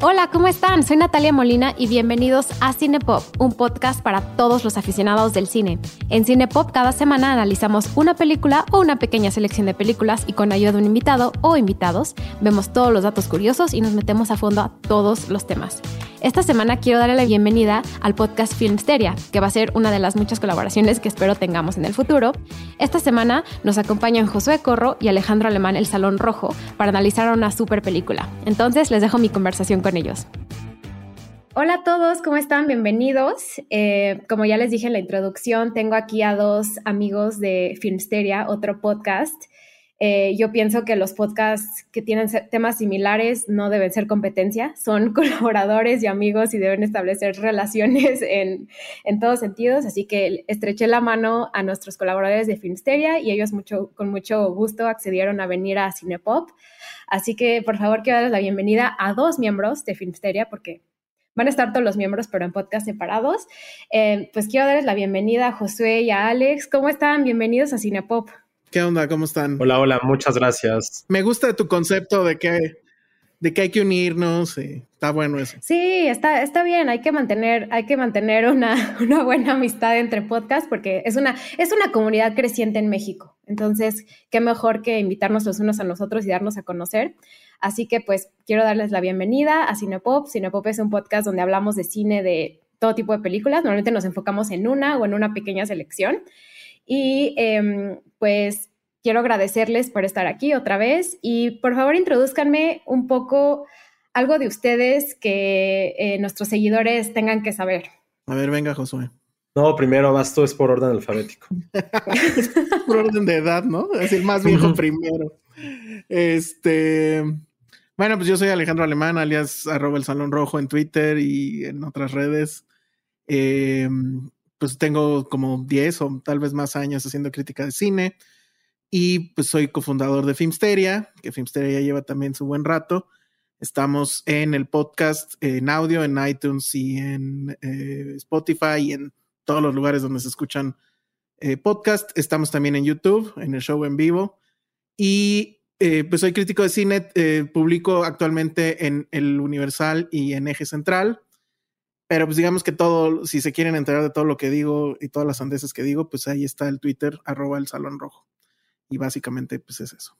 Hola, ¿cómo están? Soy Natalia Molina y bienvenidos a Cinepop, un podcast para todos los aficionados del cine. En Cinepop cada semana analizamos una película o una pequeña selección de películas y con ayuda de un invitado o invitados vemos todos los datos curiosos y nos metemos a fondo a todos los temas. Esta semana quiero darle la bienvenida al podcast Filmsteria, que va a ser una de las muchas colaboraciones que espero tengamos en el futuro. Esta semana nos acompañan Josué Corro y Alejandro Alemán El Salón Rojo para analizar una super película. Entonces les dejo mi conversación con ellos. Hola a todos, ¿cómo están? Bienvenidos. Eh, como ya les dije en la introducción, tengo aquí a dos amigos de Filmsteria, otro podcast. Eh, yo pienso que los podcasts que tienen temas similares no deben ser competencia, son colaboradores y amigos y deben establecer relaciones en, en todos sentidos. Así que estreché la mano a nuestros colaboradores de Filmsteria y ellos mucho, con mucho gusto accedieron a venir a Cinepop. Así que por favor quiero darles la bienvenida a dos miembros de Filmsteria porque van a estar todos los miembros, pero en podcast separados. Eh, pues quiero darles la bienvenida a Josué y a Alex. ¿Cómo están? Bienvenidos a Cinepop. ¿Qué onda? ¿Cómo están? Hola, hola, muchas gracias. Me gusta tu concepto de que, de que hay que unirnos. está bueno eso. Sí, está, está bien. Hay que mantener, hay que mantener una, una buena amistad entre podcasts porque es una, es una comunidad creciente en México. Entonces, qué mejor que invitarnos los unos a nosotros y darnos a conocer. Así que, pues, quiero darles la bienvenida a Cinepop. Cinepop es un podcast donde hablamos de cine de todo tipo de películas. Normalmente nos enfocamos en una o en una pequeña selección. Y em, pues quiero agradecerles por estar aquí otra vez y por favor introduzcanme un poco algo de ustedes que eh, nuestros seguidores tengan que saber. A ver, venga, Josué. No, primero vas tú, es por orden alfabético. por orden de edad, ¿no? Es el más viejo primero. Este. Bueno, pues yo soy Alejandro Alemán, alias arroba el Salón Rojo en Twitter y en otras redes. Eh, pues tengo como 10 o tal vez más años haciendo crítica de cine y pues soy cofundador de Filmsteria, que Filmsteria ya lleva también su buen rato. Estamos en el podcast en audio, en iTunes y en eh, Spotify y en todos los lugares donde se escuchan eh, podcast. Estamos también en YouTube, en el show en vivo. Y eh, pues soy crítico de cine, publico actualmente en El Universal y en Eje Central. Pero pues digamos que todo, si se quieren enterar de todo lo que digo y todas las andeses que digo, pues ahí está el Twitter, arroba el Salón Rojo. Y básicamente pues es eso.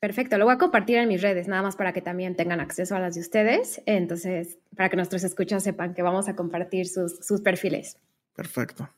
Perfecto, lo voy a compartir en mis redes, nada más para que también tengan acceso a las de ustedes. Entonces, para que nuestros escuchas sepan que vamos a compartir sus, sus perfiles. Perfecto.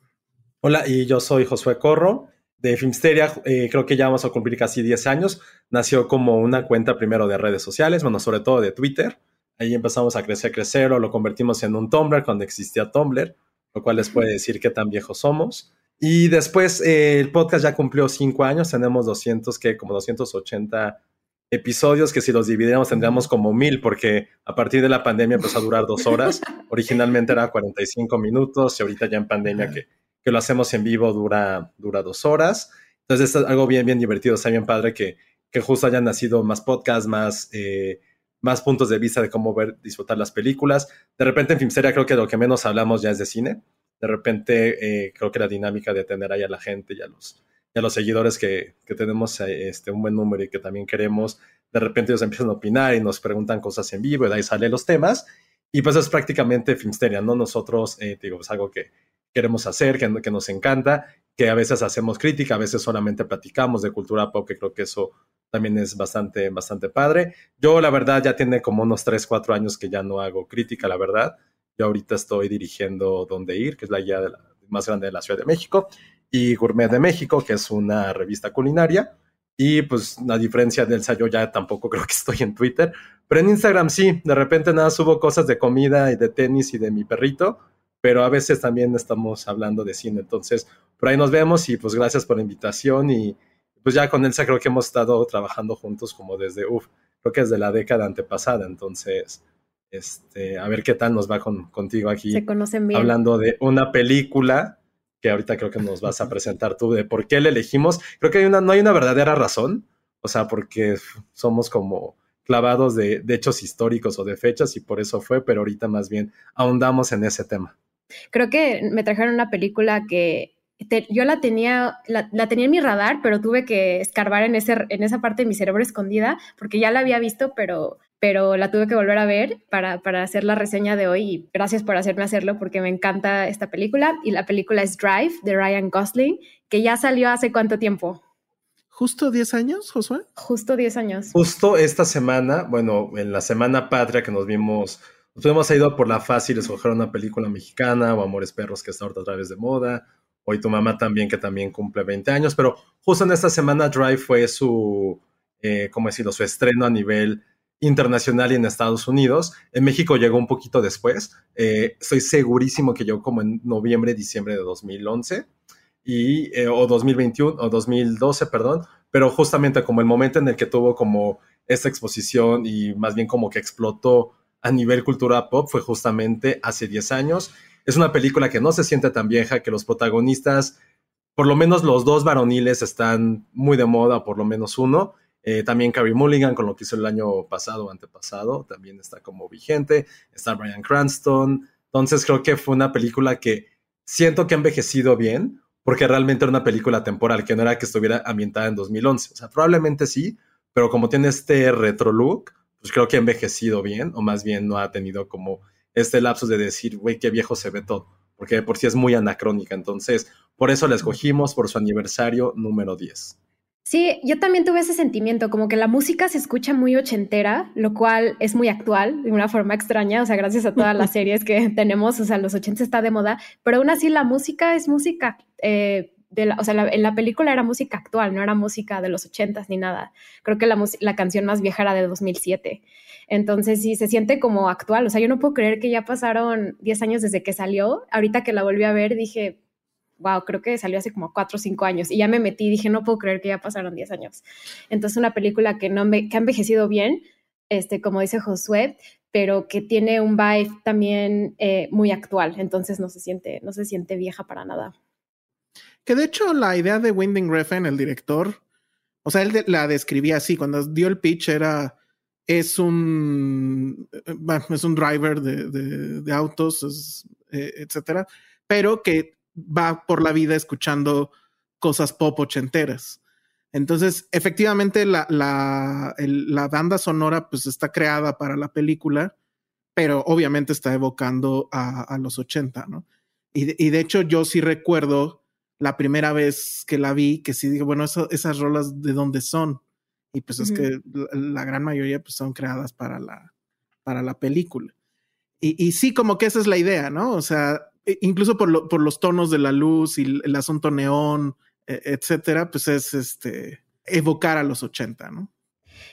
Hola, y yo soy Josué Corro de Filmsteria. Eh, creo que ya vamos a cumplir casi 10 años. Nació como una cuenta primero de redes sociales, bueno, sobre todo de Twitter Ahí empezamos a crecer, crecer, o lo convertimos en un Tumblr cuando existía Tumblr, lo cual les puede decir qué tan viejos somos. Y después eh, el podcast ya cumplió cinco años, tenemos 200, que como 280 episodios que si los dividiéramos tendríamos como mil, porque a partir de la pandemia empezó a durar dos horas. Originalmente era 45 minutos y ahorita ya en pandemia que, que lo hacemos en vivo dura, dura dos horas. Entonces es algo bien, bien divertido, está bien padre que, que justo hayan nacido más podcasts, más... Eh, más puntos de vista de cómo ver, disfrutar las películas. De repente en Filmsteria creo que lo que menos hablamos ya es de cine. De repente eh, creo que la dinámica de tener ahí a la gente y a los, y los seguidores que, que tenemos eh, este, un buen número y que también queremos, de repente ellos empiezan a opinar y nos preguntan cosas en vivo y de ahí salen los temas. Y pues es prácticamente Filmsteria, ¿no? Nosotros, eh, digo, es algo que queremos hacer, que, que nos encanta, que a veces hacemos crítica, a veces solamente platicamos de cultura pop, que creo que eso también es bastante, bastante padre. Yo, la verdad, ya tiene como unos 3, 4 años que ya no hago crítica, la verdad. Yo ahorita estoy dirigiendo Dónde Ir, que es la guía más grande de la Ciudad de México, y Gourmet de México, que es una revista culinaria. Y pues, a diferencia del yo ya tampoco creo que estoy en Twitter, pero en Instagram sí, de repente nada, subo cosas de comida y de tenis y de mi perrito, pero a veces también estamos hablando de cine. Entonces, por ahí nos vemos y pues gracias por la invitación y pues ya con Elsa creo que hemos estado trabajando juntos como desde, uff, creo que desde la década antepasada, entonces, este, a ver qué tal nos va con, contigo aquí. Se conocen bien. Hablando de una película que ahorita creo que nos vas a presentar tú de por qué la elegimos. Creo que hay una, no hay una verdadera razón, o sea, porque somos como clavados de, de hechos históricos o de fechas y por eso fue, pero ahorita más bien ahondamos en ese tema. Creo que me trajeron una película que yo la tenía, la, tenía en mi radar, pero tuve que escarbar en, ese, en esa parte de mi cerebro escondida, porque ya la había visto, pero, pero la tuve que volver a ver para, para hacer la reseña de hoy. Y gracias por hacerme hacerlo, porque me encanta esta película. Y la película es Drive, de Ryan Gosling, que ya salió hace cuánto tiempo. ¿Justo 10 años, Josué? Justo 10 años. Justo esta semana, bueno, en la semana patria que nos vimos, nos hemos ido por la fácil escoger una película mexicana o Amores Perros que está ahorita a través de moda Hoy tu mamá también, que también cumple 20 años, pero justo en esta semana Drive fue su, eh, ¿cómo decirlo?, su estreno a nivel internacional y en Estados Unidos. En México llegó un poquito después. Eh, estoy segurísimo que llegó como en noviembre, diciembre de 2011 y, eh, o 2021 o 2012, perdón, pero justamente como el momento en el que tuvo como esta exposición y más bien como que explotó a nivel cultura pop fue justamente hace 10 años es una película que no se siente tan vieja, que los protagonistas, por lo menos los dos varoniles están muy de moda, por lo menos uno. Eh, también Carrie Mulligan, con lo que hizo el año pasado o antepasado, también está como vigente. Está Brian Cranston. Entonces creo que fue una película que siento que ha envejecido bien, porque realmente era una película temporal, que no era que estuviera ambientada en 2011. O sea, probablemente sí, pero como tiene este retro look, pues creo que ha envejecido bien, o más bien no ha tenido como este lapso de decir, güey, qué viejo se ve todo, porque por sí es muy anacrónica. Entonces, por eso la escogimos por su aniversario número 10. Sí, yo también tuve ese sentimiento, como que la música se escucha muy ochentera, lo cual es muy actual de una forma extraña, o sea, gracias a todas las series que tenemos, o sea, los 80 está de moda, pero aún así la música es música, eh, de la, o sea, en la película era música actual, no era música de los 80 ni nada. Creo que la, la canción más vieja era de 2007. Entonces sí, se siente como actual. O sea, yo no puedo creer que ya pasaron 10 años desde que salió. Ahorita que la volví a ver dije, wow, creo que salió hace como 4 o 5 años. Y ya me metí dije, no puedo creer que ya pasaron 10 años. Entonces una película que, no me, que ha envejecido bien, este, como dice Josué, pero que tiene un vibe también eh, muy actual. Entonces no se, siente, no se siente vieja para nada. Que de hecho la idea de Winding Refn, el director, o sea, él la describía así, cuando dio el pitch era es un, es un driver de, autos, eh, etcétera, pero que va por la vida escuchando cosas pop ochenteras. Entonces, efectivamente, la, la, la, banda sonora pues está creada para la película, pero obviamente está evocando a, los 80, ¿no? Y, y, de hecho, yo sí recuerdo la primera vez que la vi, que sí digo, bueno, esas rolas de dónde son. Y pues es que la, gran mayoría pues, son creadas para la, para la película. Y, y, sí, como que esa es la idea, ¿no? O sea, e, incluso por, por los tonos de la luz y el, asunto neón, e, etcétera, pues es este evocar a los 80, ¿no?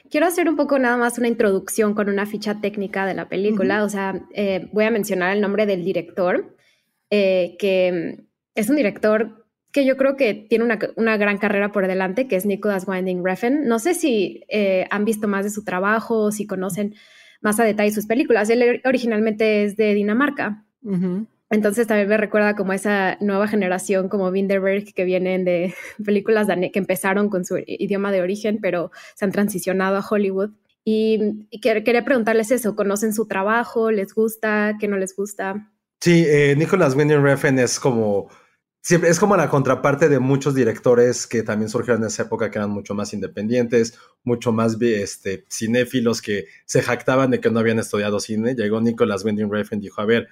Quiero hacer un poco nada más una introducción con una ficha técnica de la película. O sea, eh, voy a mencionar el nombre del director, eh, que es un director que yo creo que tiene una, gran carrera por delante, que es Nicholas Winding Refn. No sé si eh, han visto más de su trabajo o si conocen más a detalle sus películas. Él originalmente es de Dinamarca. Entonces también me recuerda como esa nueva generación como Winterberg que vienen de películas que empezaron con su idioma de origen, pero se han transicionado a Hollywood. Y, quería preguntarles eso, ¿conocen su trabajo? ¿Les gusta? ¿Qué no les gusta? Sí, eh, Nicholas Winding Refn es como Es como la contraparte de muchos directores que también surgieron en esa época, que eran mucho más independientes, mucho más este, cinéfilos, que se jactaban de que no habían estudiado cine. Llegó Nicolas Winding Refn y dijo, a ver,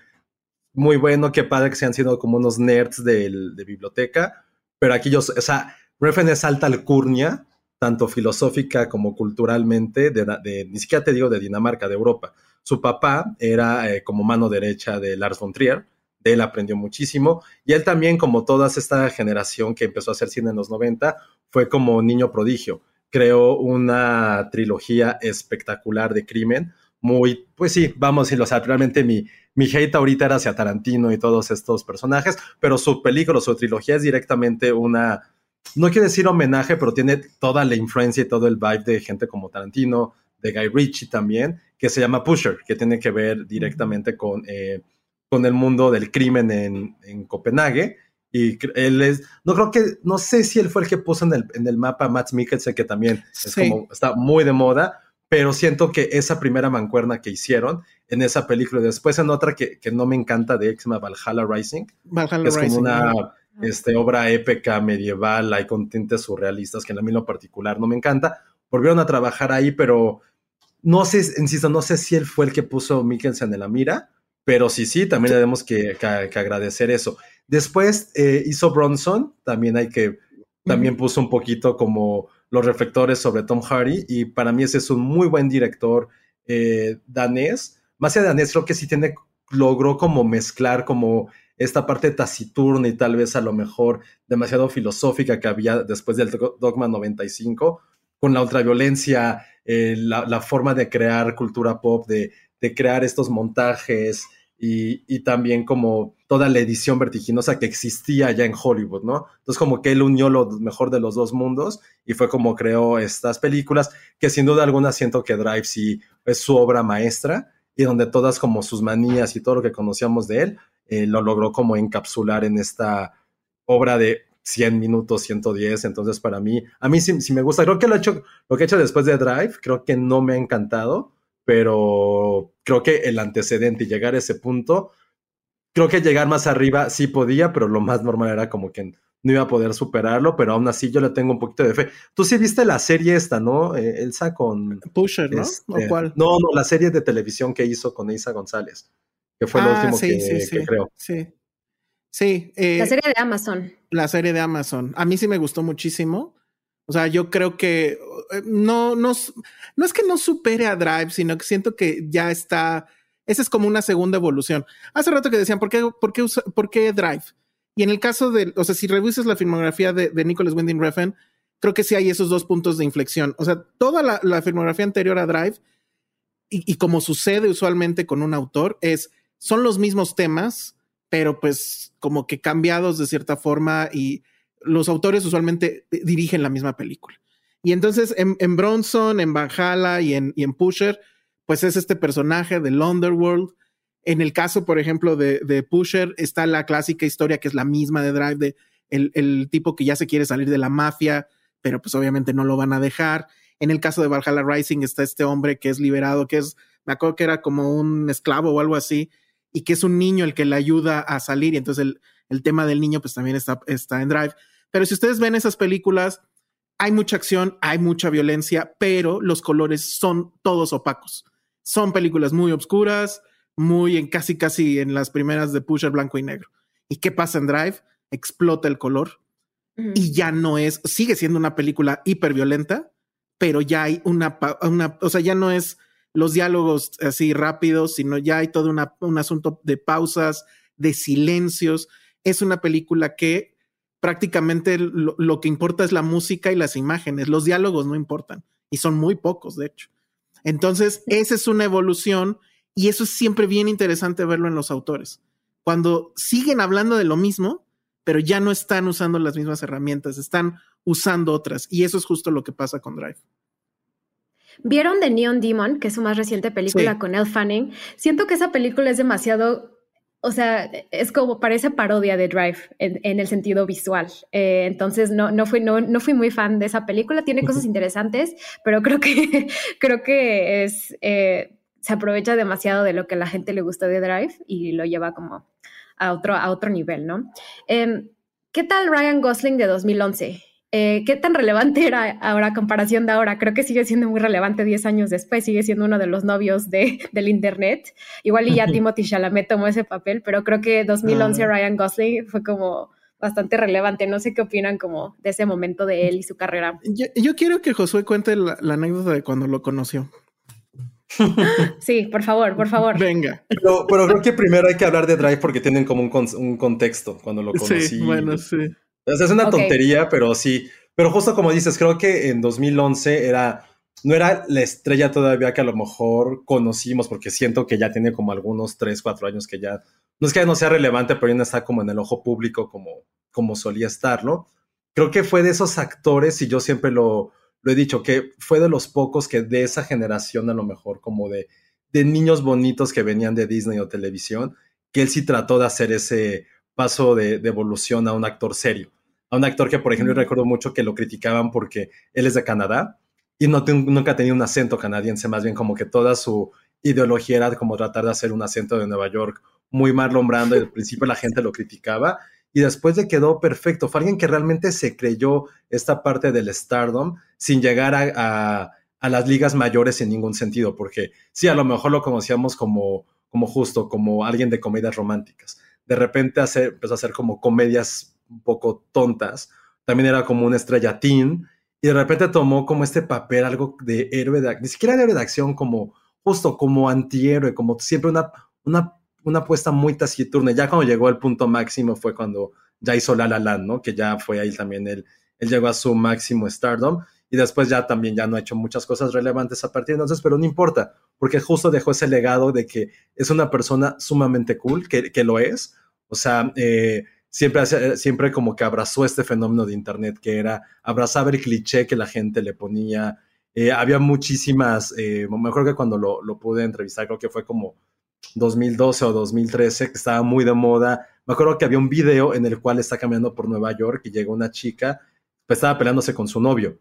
muy bueno, qué padre que se han sido como unos nerds de, biblioteca, pero aquí yo, o sea, Refn es alta alcurnia, tanto filosófica como culturalmente, de, ni siquiera te digo de Dinamarca, de Europa. Su papá era eh, como mano derecha de Lars von Trier, él aprendió muchísimo. Y él también, como toda esta generación que empezó a hacer cine en los 90, fue como niño prodigio. Creó una trilogía espectacular de crimen, muy, pues sí, vamos a decirlo, o sea, realmente mi, mi hate ahorita era hacia Tarantino y todos estos personajes, pero su película, su trilogía es directamente una, no quiero decir homenaje, pero tiene toda la influencia y todo el vibe de gente como Tarantino, de Guy Ritchie también, que se llama Pusher, que tiene que ver directamente con... Eh, con el mundo del crimen en, en, Copenhague. Y él es, no creo que, no sé si él fue el que puso en el, en el mapa Matt Mikkelsen, que también es como, está muy de moda, pero siento que esa primera mancuerna que hicieron en esa película y después en otra que, que no me encanta de X, Valhalla Rising, Valhalla que es Rising, como una ¿no? este, obra épica, medieval, hay con tintes surrealistas, que a mí en lo particular no me encanta. Volvieron a trabajar ahí, pero no sé, insisto, no sé si él fue el que puso Mikkelsen en la mira, pero sí, sí, también tenemos que, que- que agradecer eso. Después eh, hizo Bronson, también hay que, también puso un poquito como los reflectores sobre Tom Hardy, y para mí ese es un muy buen director eh, danés. Más allá de danés, creo que sí tiene, logró como mezclar como esta parte taciturna y tal vez a lo mejor demasiado filosófica que había después del Do- Dogma 95, con la ultraviolencia, eh, la, la forma de crear cultura pop, de, de crear estos montajes y, también como toda la edición vertiginosa que existía ya en Hollywood, ¿no? Entonces como que él unió lo mejor de los dos mundos y fue como creó estas películas que sin duda alguna siento que Drive sí es su obra maestra y donde todas como sus manías y todo lo que conocíamos de él eh, lo logró como encapsular en esta obra de 100 minutos, 110. Entonces, para mí, a mí sí, me gusta. Creo que lo, he lo que he hecho después de Drive, creo que no me ha encantado, pero creo que el antecedente y llegar a ese punto, creo que llegar más arriba sí podía, pero lo más normal era como que no iba a poder superarlo, pero aún así yo le tengo un poquito de fe. Tú sí viste la serie esta, ¿no? Eh, Elsa con... Pusher, ¿no? este, ¿O cuál? No, no, la serie de televisión que hizo con Isa González, que fue lo Ah, último sí, que, sí, que sí. creo. Sí. Sí. eh, La serie de Amazon. la serie de Amazon. A mí sí me gustó muchísimo. O sea, yo creo que eh, no, no, no es que no supere a Drive, sino que siento que ya está. Esa es como una segunda evolución. Hace rato que decían, ¿por qué, por qué, usa- por qué Drive? Y en el caso de, o sea, si revisas la filmografía de, de Nicholas Winding Refn, creo que sí hay esos dos puntos de inflexión. O sea, toda la, la filmografía anterior a Drive, y, y como sucede usualmente con un autor, es, son los mismos temas, pero pues como que cambiados de cierta forma y los autores usualmente dirigen la misma película. Y entonces en, en Bronson, en Valhalla y en, y en Pusher, pues es este personaje del Underworld. En el caso, por ejemplo, de, de Pusher, está la clásica historia que es la misma de Drive, de el, el tipo que ya se quiere salir de la mafia, pero pues obviamente no lo van a dejar. En el caso de Valhalla Rising está este hombre que es liberado, que es, me acuerdo que era como un esclavo o algo así, y que es un niño el que le ayuda a salir. Y entonces el, el tema del niño pues también está, está en Drive. Pero si ustedes ven esas películas, hay mucha acción, hay mucha violencia, pero los colores son todos opacos. Son películas muy oscuras, muy en casi casi en las primeras de Pusher blanco y negro. ¿Y qué pasa en Drive? Explota el color y ya no es, sigue siendo una película hiperviolenta, pero ya hay una, una, o sea, ya no es los diálogos así rápidos, sino ya hay todo una- un asunto de pausas, de silencios. Es una película que prácticamente lo, lo que importa es la música y las imágenes. Los diálogos no importan y son muy pocos, de hecho. Entonces, esa es una evolución y eso es siempre bien interesante verlo en los autores. Cuando siguen hablando de lo mismo, pero ya no están usando las mismas herramientas, están usando otras. Y eso es justo lo que pasa con Drive. ¿Vieron The Neon Demon, que es su más reciente película Sí. con Elle Fanning? Siento que esa película es demasiado, o sea, es como parece parodia de Drive en, en el sentido visual. Eh, entonces no, no, fui, no, no fui muy fan de esa película. Tiene cosas interesantes, pero creo que, creo que es, eh, se aprovecha demasiado de lo que a la gente le gusta de Drive y lo lleva como a otro, a otro nivel, ¿no? Em, ¿Qué tal Ryan Gosling de 2011? Eh, ¿Qué tan relevante era ahora a comparación de ahora? Creo que sigue siendo muy relevante 10 años después, sigue siendo uno de los novios de, del Internet. Igual y ya Timothy Chalamet tomó ese papel, pero creo que 2011 Ah. Ryan Gosling fue como bastante relevante. No sé qué opinan como de ese momento de él y su carrera. Yo, yo quiero que Josué cuente la, la anécdota de cuando lo conoció. Sí, por favor, por favor. Venga. Pero, pero creo que primero hay que hablar de Drive porque tienen como un, con- un contexto cuando lo conocí. Sí, bueno, sí. O sea, es una tontería, pero sí. Pero justo como dices, creo que en 2011 era, no era la estrella todavía que a lo mejor conocimos, porque siento que ya tiene como algunos 3, 4 años que ya, no es que no sea relevante, pero ya no está como en el ojo público como, como solía estarlo. Creo que fue de esos actores, y yo siempre lo, lo he dicho, que fue de los pocos que de esa generación a lo mejor como de, de niños bonitos que venían de Disney o televisión, que él sí trató de hacer ese paso de, de evolución a un actor serio a un actor que, por ejemplo, Mm. recuerdo mucho que lo criticaban porque él es de Canadá y no nunca tenía un acento canadiense, más bien como que toda su ideología era como tratar de hacer un acento de Nueva York muy mal Brando y al principio la gente lo criticaba y después le quedó perfecto. Fue alguien que realmente se creyó esta parte del stardom sin llegar a, las ligas mayores en ningún sentido, porque sí, a lo mejor lo conocíamos como, como justo, como alguien de comedias románticas. De repente hace, empezó a hacer como comedias un poco tontas. También era como una estrella teen y de repente tomó como este papel, algo de héroe, de, ni siquiera de héroe de acción, como justo como antihéroe, como siempre una, una, una apuesta muy taciturna. Ya cuando llegó al punto máximo fue cuando ya hizo La La Land, ¿no? Que ya fue ahí también él, él llegó a su máximo stardom y después ya también ya no ha hecho muchas cosas relevantes a partir de entonces, pero no importa, porque justo dejó ese legado de que es una persona sumamente cool, que, que lo es, o sea, eh, siempre, siempre como que abrazó este fenómeno de Internet, que era abrazar el cliché que la gente le ponía. Eh, había muchísimas, eh, me acuerdo que cuando lo, lo, pude entrevistar, creo que fue como 2012 o 2013, que estaba muy de moda. Me acuerdo que había un video en el cual está caminando por Nueva York y llegó una chica, pues estaba peleándose con su novio.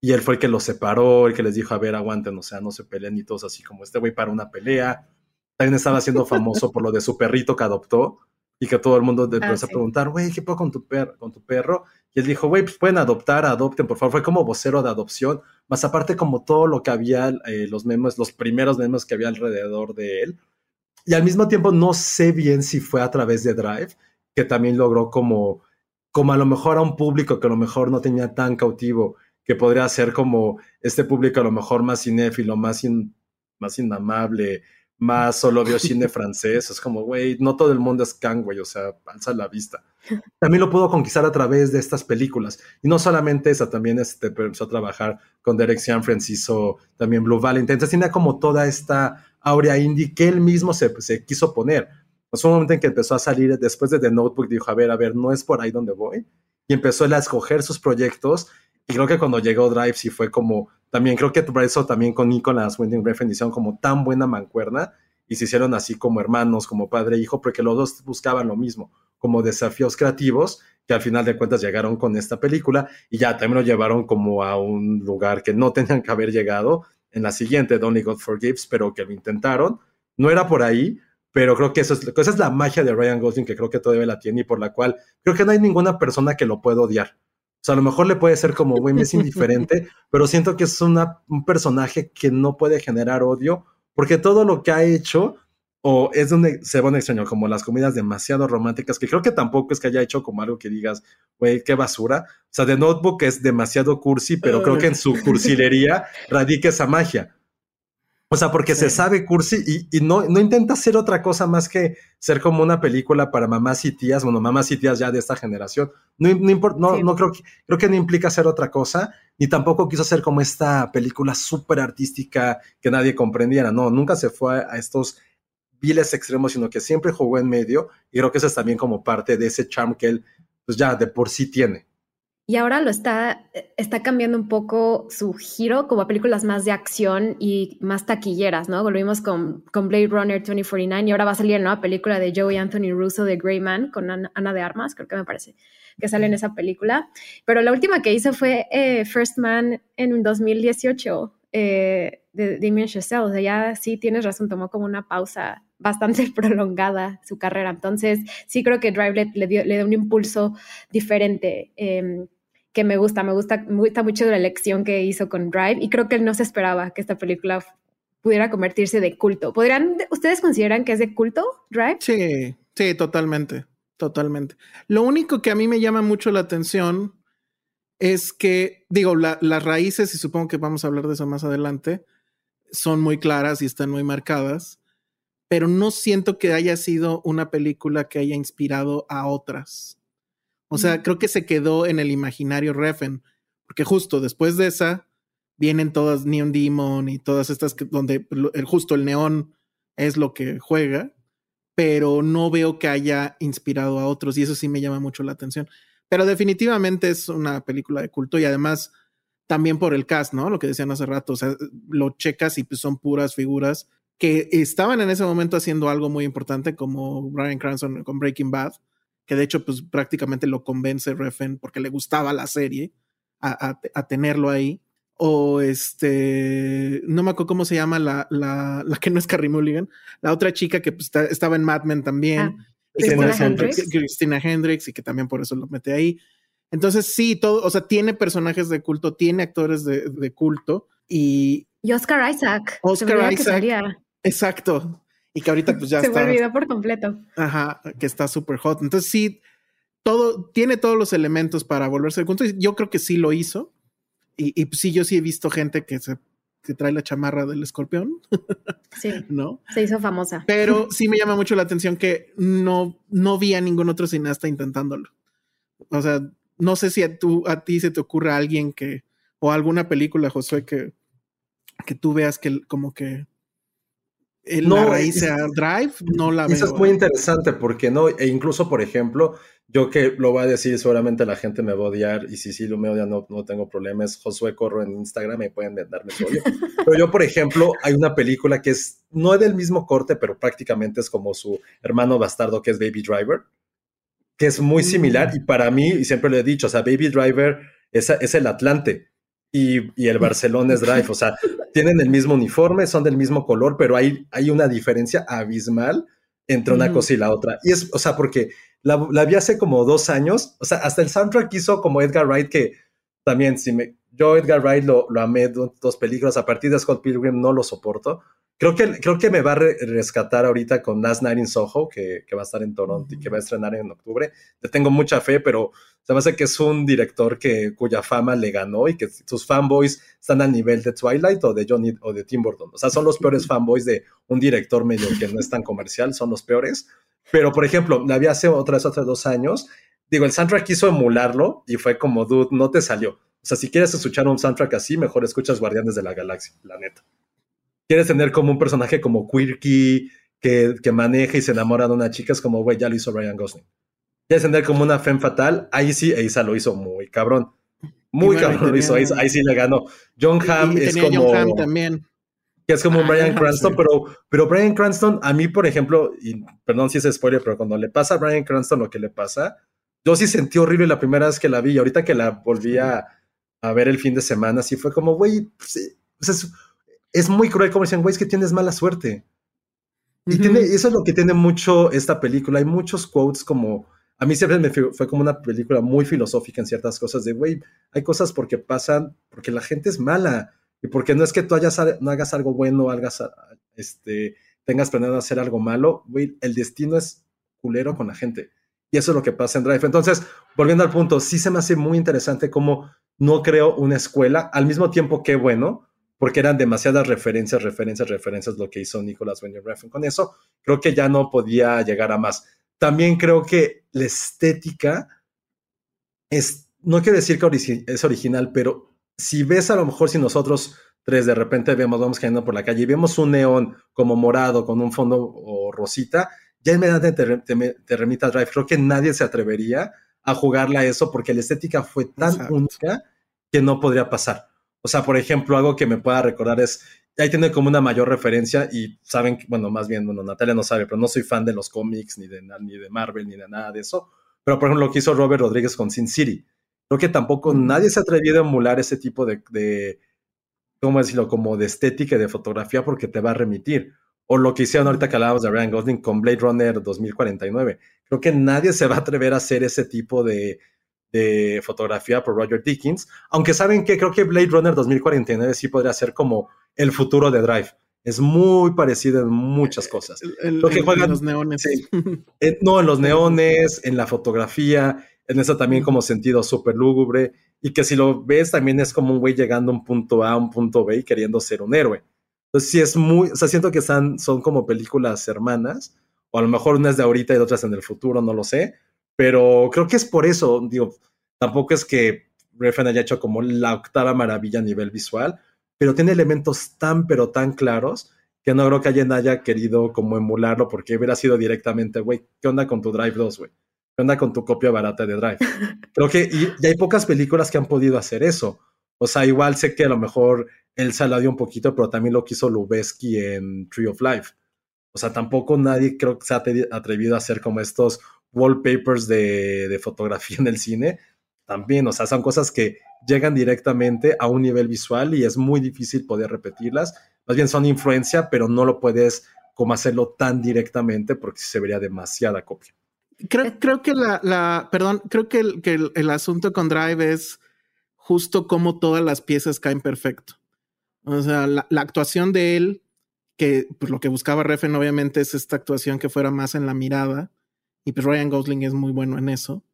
Y él fue el que los separó, el que les dijo, a ver, aguanten, o sea, no se peleen y todos así como este güey para una pelea. También estaba siendo famoso por lo de su perrito que adoptó y que todo el mundo ah, empezó a preguntar, güey, ¿qué puedo con tu, perro, con tu perro? Y él dijo, güey, pues pueden adoptar, adopten, por favor. Fue como vocero de adopción, más aparte como todo lo que había, eh, los memes, los primeros memes que había alrededor de él. Y al mismo tiempo no sé bien si fue a través de Drive, que también logró como, como a lo mejor a un público que a lo mejor no tenía tan cautivo, que podría ser como este público a lo mejor más cinéfilo, más, más inamable, más solo vio cine francés. Es como, güey, no todo el mundo es can, güey, o sea, alza la vista. También lo pudo conquistar a través de estas películas. Y no solamente esa, también este, empezó a trabajar con Derek Cianfrance, hizo también Blue Valentine. Entonces tenía como toda esta aurea indie que él mismo se, se quiso poner. Pues un momento en que empezó a salir después de The Notebook, dijo, a ver, a ver, no es por ahí donde voy. Y empezó a escoger sus proyectos. Y creo que cuando llegó Drive sí fue como, también creo que eso también con Nicolas Winding Refn hicieron como tan buena mancuerna y se hicieron así como hermanos, como padre e hijo, porque los dos buscaban lo mismo, como desafíos creativos que al final de cuentas llegaron con esta película y ya también lo llevaron como a un lugar que no tenían que haber llegado en la siguiente, Only God Forgives, pero que lo intentaron. No era por ahí, pero creo que eso es, esa es la magia de Ryan Gosling que creo que todavía la tiene y por la cual creo que no hay ninguna persona que lo pueda odiar. O sea, a lo mejor le puede ser como, güey, me es indiferente, pero siento que es una, un personaje que no puede generar odio, porque todo lo que ha hecho, o es donde se va un extraño, como las comidas demasiado románticas, que creo que tampoco es que haya hecho como algo que digas, güey, qué basura. O sea, The Notebook es demasiado cursi, pero creo que en su cursilería radica esa magia. O sea, porque se sabe cursi y, no, no intenta hacer otra cosa más que ser como una película para mamás y tías, bueno, mamás y tías ya de esta generación. No, no, no, creo, que, creo que no implica hacer otra cosa, ni tampoco quiso hacer como esta película súper artística que nadie comprendiera. No, nunca se fue a, estos viles extremos, sino que siempre jugó en medio y creo que eso es también como parte de ese charm que él, pues ya de por sí tiene. Y ahora lo está, está cambiando un poco su giro como a películas más de acción y más taquilleras, ¿no? Volvimos con, con Blade Runner 2049 y ahora va a salir la nueva película de Joey Anthony Russo de Grey Man con Ana, de Armas, creo que me parece que sale en esa película. Pero la última que hizo fue eh, First Man en 2018 eh, de Damien Chazelle. O sea, ya sí tienes razón, tomó como una pausa bastante prolongada su carrera. Entonces, sí creo que Drive le, dio, le dio un impulso diferente. Eh, que me gusta, me gusta, me gusta mucho la elección que hizo con Drive y creo que él no se esperaba que esta película pudiera convertirse de culto. ¿Podrían, ustedes consideran que es de culto, Drive? Sí, sí, totalmente, totalmente. Lo único que a mí me llama mucho la atención es que, digo, las raíces, y supongo que vamos a hablar de eso más adelante, son muy claras y están muy marcadas, pero no siento que haya sido una película que haya inspirado a otras. O sea, creo que se quedó en el imaginario Refen, porque justo después de esa vienen todas Neon Demon y todas estas que, donde el, justo el neón es lo que juega, pero no veo que haya inspirado a otros y eso sí me llama mucho la atención. Pero definitivamente es una película de culto y además también por el cast, ¿no? Lo que decían hace rato, o sea, lo checas y pues son puras figuras que estaban en ese momento haciendo algo muy importante como Brian Cranston con Breaking Bad que de hecho pues prácticamente lo convence Refen porque le gustaba la serie a, tenerlo ahí. o este, no me acuerdo cómo se llama la, la, la que no es Carrie Mulligan, la otra chica que pues, estaba en Mad Men también. Ah, Christina Hendricks. Christina Hendricks y que también por eso lo mete ahí. Entonces sí, todo, o sea, tiene personajes de culto, tiene actores de, de culto y... Y Oscar Isaac. Oscar Isaac. Exacto. Y que ahorita pues ya Se está... Me olvidó por completo. Ajá, que está súper hot. Entonces sí, todo, tiene todos los elementos para volverse de culto. Yo creo que sí lo hizo. Y, y sí, yo sí he visto gente que se que trae la chamarra del escorpión. Sí. ¿No? Se hizo famosa. Pero sí me llama mucho la atención que no, no vi a ningún otro cineasta intentándolo. O sea, no sé si a, tú, a ti se te ocurre alguien que, o alguna película, Josué, que, que tú veas que como que no, la raíz sea Drive, no la veo. Eso es muy interesante porque no, e incluso, por ejemplo, yo que lo voy a decir, seguramente la gente me va a odiar y si sí lo me odian, no, no tengo problemas. Josué Corro en Instagram, me pueden darme su odio. Pero yo, por ejemplo, hay una película que es, no es del mismo corte, pero prácticamente es como su hermano bastardo que es Baby Driver, que es muy similar. Mm. Y para mí, y siempre lo he dicho, o sea, Baby Driver es, es el Atlante y, y, el Barcelona es Drive. O sea, tienen el mismo uniforme, son del mismo color, pero hay, hay una diferencia abismal entre una cosa y la otra. Y es, o sea, porque la, la, vi hace como dos años, o sea, hasta el soundtrack hizo como Edgar Wright, que también, si me, yo Edgar Wright lo, lo amé, dos películas, a partir de Scott Pilgrim no lo soporto. Creo que, creo que me va a rescatar ahorita con Last Night in Soho, que, que, va a estar en Toronto y que va a estrenar en octubre. Le tengo mucha fe, pero se me hace que es un director que, cuya fama le ganó y que sus fanboys están al nivel de Twilight o de Johnny o de Tim Burton. O sea, son los peores fanboys de un director medio que no es tan comercial, son los peores. Pero, por ejemplo, la vi hace otras, otras dos años. Digo, el soundtrack quiso emularlo y fue como, dude, no te salió. O sea, si quieres escuchar un soundtrack así, mejor escuchas Guardianes de la Galaxia, la neta quieres tener como un personaje como quirky, que, que maneja y se enamora de una chica, es como, güey, ya lo hizo Ryan Gosling. Quieres tener como una femme fatal, ahí sí, Eisa lo hizo muy cabrón. Muy cabrón lo hizo, ahí, sí le ganó. John Hamm es como... John Hamm también. Que es como un ah, Brian Cranston, pero, pero Brian Cranston, a mí, por ejemplo, y perdón si es spoiler, pero cuando le pasa a Brian Cranston lo que le pasa, yo sí sentí horrible la primera vez que la vi, y ahorita que la volví a, a ver el fin de semana, sí fue como, güey, pues es muy cruel como dicen, güey, es que tienes mala suerte. Y tiene, eso es lo que tiene mucho esta película. Hay muchos quotes como, a mí siempre me fue, como una película muy filosófica en ciertas cosas de, güey, hay cosas porque pasan, porque la gente es mala. Y porque no es que tú hayas, no hagas algo bueno, hagas, este, tengas planeado hacer algo malo, güey, el destino es culero con la gente. Y eso es lo que pasa en Drive. Entonces, volviendo al punto, sí se me hace muy interesante cómo no creo una escuela, al mismo tiempo que, bueno, porque eran demasiadas referencias, referencias, referencias lo que hizo Nicholas Winding Refn con eso. Creo que ya no podía llegar a más. También creo que la estética es, no quiero decir que es original, pero si ves a lo mejor si nosotros tres de repente vemos, vamos cayendo por la calle y vemos un neón como morado con un fondo o rosita, ya inmediatamente te, te, remite a Drive. Creo que nadie se atrevería a jugarle a eso porque la estética fue tan única que no podría pasar. O sea, por ejemplo, algo que me pueda recordar es, ahí tiene como una mayor referencia y saben, bueno, más bien, bueno, Natalia no sabe, pero no soy fan de los cómics, ni de, ni de Marvel, ni de nada de eso. Pero, por ejemplo, lo que hizo Robert Rodríguez con Sin City. Creo que tampoco nadie se ha atrevido a emular ese tipo de, de, ¿cómo decirlo? Como de estética y de fotografía porque te va a remitir. O lo que hicieron ahorita que hablábamos de Ryan Gosling con Blade Runner 2049. Creo que nadie se va a atrever a hacer ese tipo de, de fotografía por Roger Dickens, aunque saben que creo que Blade Runner 2049 sí podría ser como el futuro de Drive. Es muy parecido en muchas cosas. Lo que juegan, en los neones. no, en los neones, en la fotografía, en eso también como sentido súper lúgubre, y que si lo ves también es como un güey llegando a un punto A, a un punto B y queriendo ser un héroe. Entonces sí es muy, o sea, siento que están, son como películas hermanas, o a lo mejor unas de ahorita y otras en el futuro, no lo sé, pero creo que es por eso, digo, tampoco es que Refn haya hecho como la octava maravilla a nivel visual, pero tiene elementos tan, pero tan claros que no creo que alguien haya querido como emularlo porque hubiera sido directamente, güey, ¿qué onda con tu Drive 2, güey? ¿Qué onda con tu copia barata de Drive? Creo que y, hay pocas películas que han podido hacer eso. O sea, igual sé que a lo mejor él se la dio un poquito, pero también lo quiso Lubeski en Tree of Life. O sea, tampoco nadie creo que se ha atrevido a hacer como estos wallpapers de, de fotografía en el cine, también, o sea, son cosas que llegan directamente a un nivel visual y es muy difícil poder repetirlas. Más bien son influencia, pero no lo puedes como hacerlo tan directamente porque se vería demasiada copia. Creo, creo que la, la, perdón, creo que, el, que el, el, asunto con Drive es justo cómo todas las piezas caen perfecto. O sea, la, la actuación de él, que pues, lo que buscaba Refen obviamente es esta actuación que fuera más en la mirada, y pues Ryan Gosling es muy bueno en eso.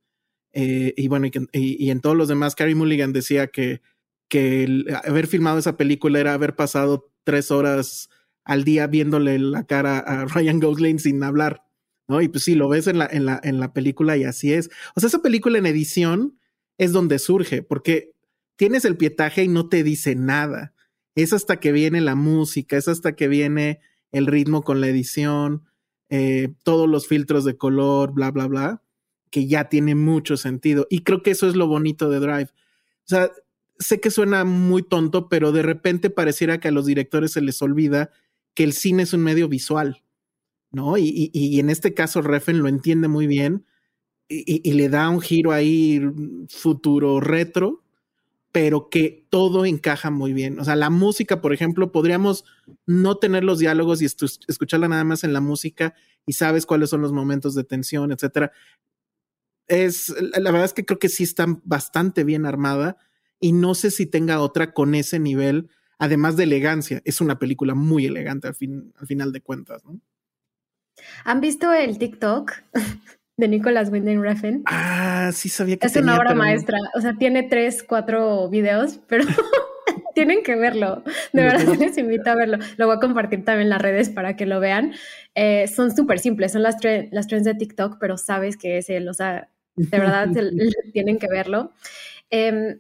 Eh, y bueno, y, y, en todos los demás, Carrie Mulligan decía que, que haber filmado esa película era haber pasado tres horas al día viéndole la cara a Ryan Gosling sin hablar, ¿no? Y pues sí, lo ves en la, en la, en la película y así es. O sea, esa película en edición es donde surge, porque tienes el pietaje y no te dice nada. Es hasta que viene la música, es hasta que viene el ritmo con la edición, eh, todos los filtros de color, bla, bla, bla que ya tiene mucho sentido. Y creo que eso es lo bonito de Drive. O sea, sé que suena muy tonto, pero de repente pareciera que a los directores se les olvida que el cine es un medio visual, ¿no? Y, y, y en este caso Refen lo entiende muy bien y, y, le da un giro ahí futuro retro, pero que todo encaja muy bien. O sea, la música, por ejemplo, podríamos no tener los diálogos y escucharla nada más en la música y sabes cuáles son los momentos de tensión, etcétera es, la verdad es que creo que sí está bastante bien armada y no sé si tenga otra con ese nivel, además de elegancia. Es una película muy elegante al, fin, al final de cuentas, ¿no? ¿Han visto el TikTok de Nicolas Winding Refn? Ah, sí sabía que Es tenía, una obra pero... maestra. O sea, tiene tres, cuatro videos, pero tienen que verlo. De verdad les invito a verlo. Lo voy a compartir también en las redes para que lo vean. Eh, son súper simples, son las, tre las trends de TikTok, pero sabes que es él. O sea, de verdad tienen que verlo. Eh,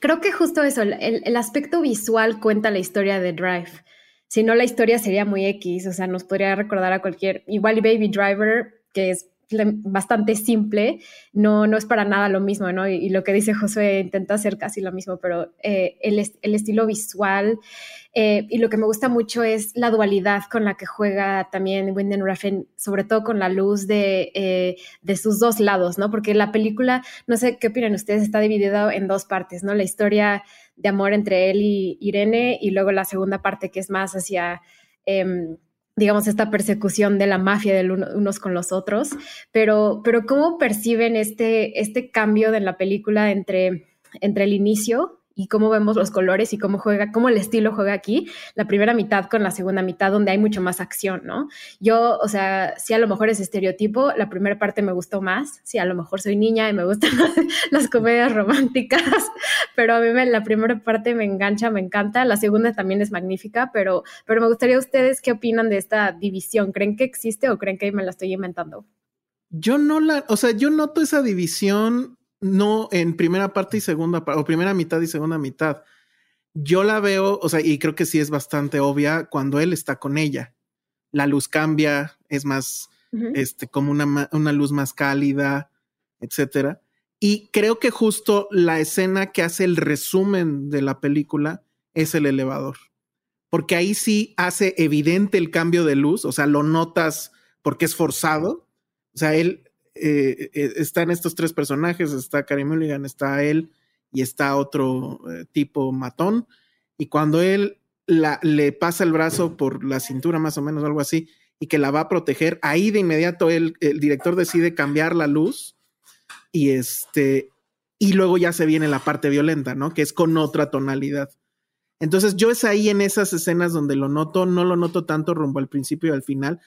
creo que justo eso, el, el, aspecto visual cuenta la historia de Drive. Si no, la historia sería muy X, o sea, nos podría recordar a cualquier, igual Baby Driver, que es bastante simple, no, no es para nada lo mismo, ¿no? Y, y lo que dice José intenta hacer casi lo mismo, pero eh, el, el, estilo visual eh, y lo que me gusta mucho es la dualidad con la que juega también Wyndham Refn, sobre todo con la luz de, eh, de sus dos lados, ¿no? Porque la película, no sé qué opinan ustedes, está dividida en dos partes, ¿no? La historia de amor entre él y Irene y luego la segunda parte que es más hacia... Eh, digamos, esta persecución de la mafia de uno, unos con los otros, pero, pero ¿cómo perciben este, este cambio de la película entre, entre el inicio y cómo vemos los colores y cómo juega, cómo el estilo juega aquí, la primera mitad con la segunda mitad, donde hay mucho más acción, ¿no? Yo, o sea, sí a lo mejor es estereotipo, la primera parte me gustó más, sí a lo mejor soy niña y me gustan las comedias románticas, pero a mí me, la primera parte me engancha, me encanta, la segunda también es magnífica, pero, pero me gustaría ustedes qué opinan de esta división, ¿creen que existe o creen que me la estoy inventando? Yo no la, o sea, yo noto esa división no en primera parte y segunda parte, o primera mitad y segunda mitad. Yo la veo, o sea, y creo que sí es bastante obvia cuando él está con ella. La luz cambia, es más, uh -huh. este, como una, una luz más cálida, etcétera. Y creo que justo la escena que hace el resumen de la película es el elevador. Porque ahí sí hace evidente el cambio de luz, o sea, lo notas porque es forzado. O sea, él eh, eh, están estos tres personajes, está Carey Mulligan, está él y está otro eh, tipo matón. Y cuando él le pasa el brazo por la cintura, más o menos, algo así, y que la va a proteger, ahí de inmediato él, el director decide cambiar la luz y este, y luego ya se viene la parte violenta, ¿no? Que es con otra tonalidad. Entonces yo es ahí en esas escenas donde lo noto, no lo noto tanto rumbo al principio y al final,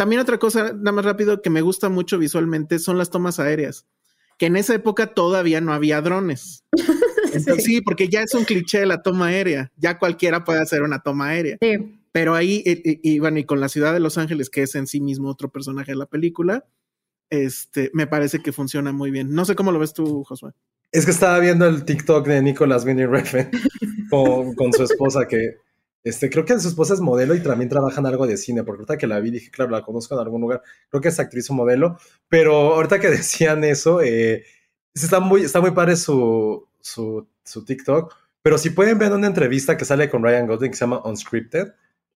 también otra cosa, nada más rápido, que me gusta mucho visualmente son las tomas aéreas, que en esa época todavía no había drones. Entonces, sí. sí. porque ya es un cliché de la toma aérea, ya cualquiera puede hacer una toma aérea. Sí. Pero ahí, y, y, bueno, y con la ciudad de Los Ángeles, que es en sí mismo otro personaje de la película, este, me parece que funciona muy bien. No sé cómo lo ves tú, Josué. Es que estaba viendo el TikTok de Nicolas Winning Refn con, con su esposa que este, creo que su esposa es modelo y también trabaja en algo de cine, porque ahorita que la vi dije, claro, la conozco en algún lugar, creo que es actriz o modelo, pero ahorita que decían eso, eh, está, muy, está muy padre su, su, su, TikTok, pero si pueden ver una entrevista que sale con Ryan Gosling que se llama Unscripted,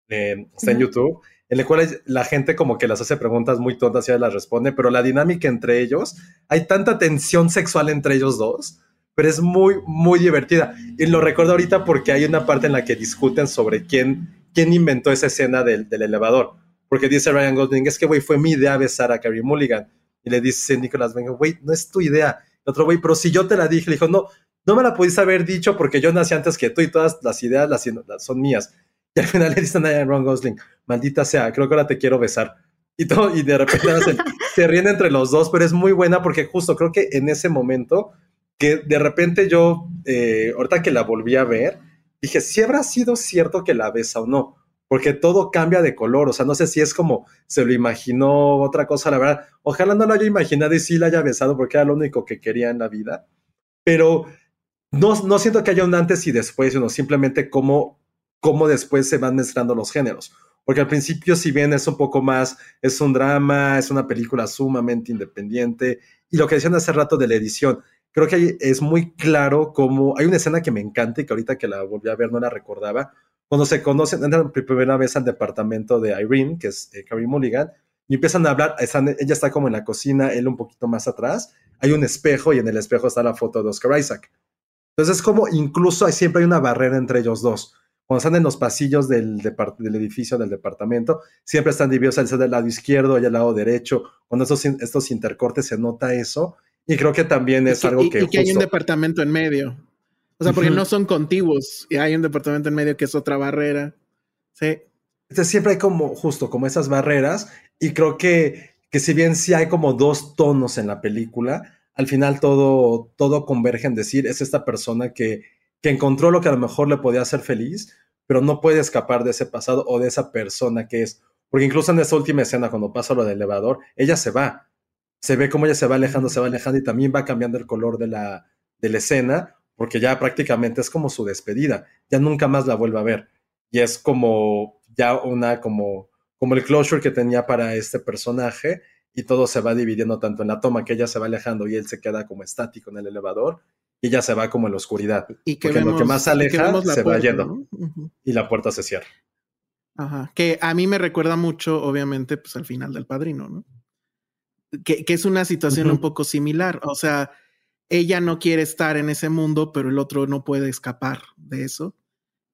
eh, está en uh -huh. YouTube, en el cual la gente como que las hace preguntas muy tontas y ella las responde, pero la dinámica entre ellos, hay tanta tensión sexual entre ellos dos, pero es muy, muy divertida. Y lo recuerdo ahorita porque hay una parte en la que discuten sobre quién, quién inventó esa escena del, del elevador. Porque dice Ryan Gosling, es que, güey, fue mi idea besar a Carrie Mulligan. Y le dice Nicolás venga, güey, no es tu idea. El otro güey, pero si yo te la dije, le dijo, no, no me la pudiste haber dicho porque yo nací antes que tú y todas las ideas las, son mías. Y al final le dicen a Ryan Gosling, maldita sea, creo que ahora te quiero besar. Y, todo, y de repente se, ríen entre los dos, pero es muy buena porque justo creo que en ese momento, que de repente yo, eh, ahorita que la volví a ver, dije, si habrá sido cierto que la besa o no, porque todo cambia de color, o sea, no sé si es como se lo imaginó otra cosa, la verdad, ojalá no lo haya imaginado y sí la haya besado porque era lo único que quería en la vida, pero no, no siento que haya un antes y después, sino simplemente cómo cómo después se van mezclando los géneros. Porque al principio, si bien es un poco más, es un drama, es una película sumamente independiente, y lo que decían hace rato de la edición, creo que es muy claro cómo hay una escena que me encanta y que ahorita que la volví a ver no la recordaba. Cuando se conocen, entran por primera vez al departamento de Irene, que es eh, Mulligan, y empiezan a hablar, ella está como en la cocina, él un poquito más atrás, hay un espejo y en el espejo está la foto de Oscar Isaac. Entonces es como incluso hay, siempre hay una barrera entre ellos dos cuando están en los pasillos del, del edificio, del departamento, siempre están divididos, el del lado izquierdo y el lado derecho. Cuando estos, estos intercortes se nota eso. Y creo que también es algo que... Y que hay un departamento en medio. O sea, porque no son contiguos y hay un departamento en medio que es otra barrera. Sí. Entonces siempre hay como, justo como esas barreras. Y creo que, que si bien sí hay como dos tonos en la película, al final todo, todo converge en decir, es esta persona que que encontró lo que a lo mejor le podía hacer feliz, pero no puede escapar de ese pasado o de esa persona que es. Porque incluso en esa última escena, cuando pasa lo del elevador, ella se va. Se ve como ella se va alejando, se va alejando y también va cambiando el color de la, de la escena, porque ya prácticamente es como su despedida. Ya nunca más la vuelve a ver. Y es como ya una, como, como el closure que tenía para este personaje y todo se va dividiendo tanto en la toma que ella se va alejando y él se queda como estático en el elevador y ya se va como en la oscuridad. Y que porque lo que más aleja se va yendo y la puerta se cierra. Ajá. Que a mí me recuerda mucho, obviamente, pues al final del padrino, ¿no? Que, es una situación un poco similar. O sea, ella no quiere estar en ese mundo, pero el otro no puede escapar de eso.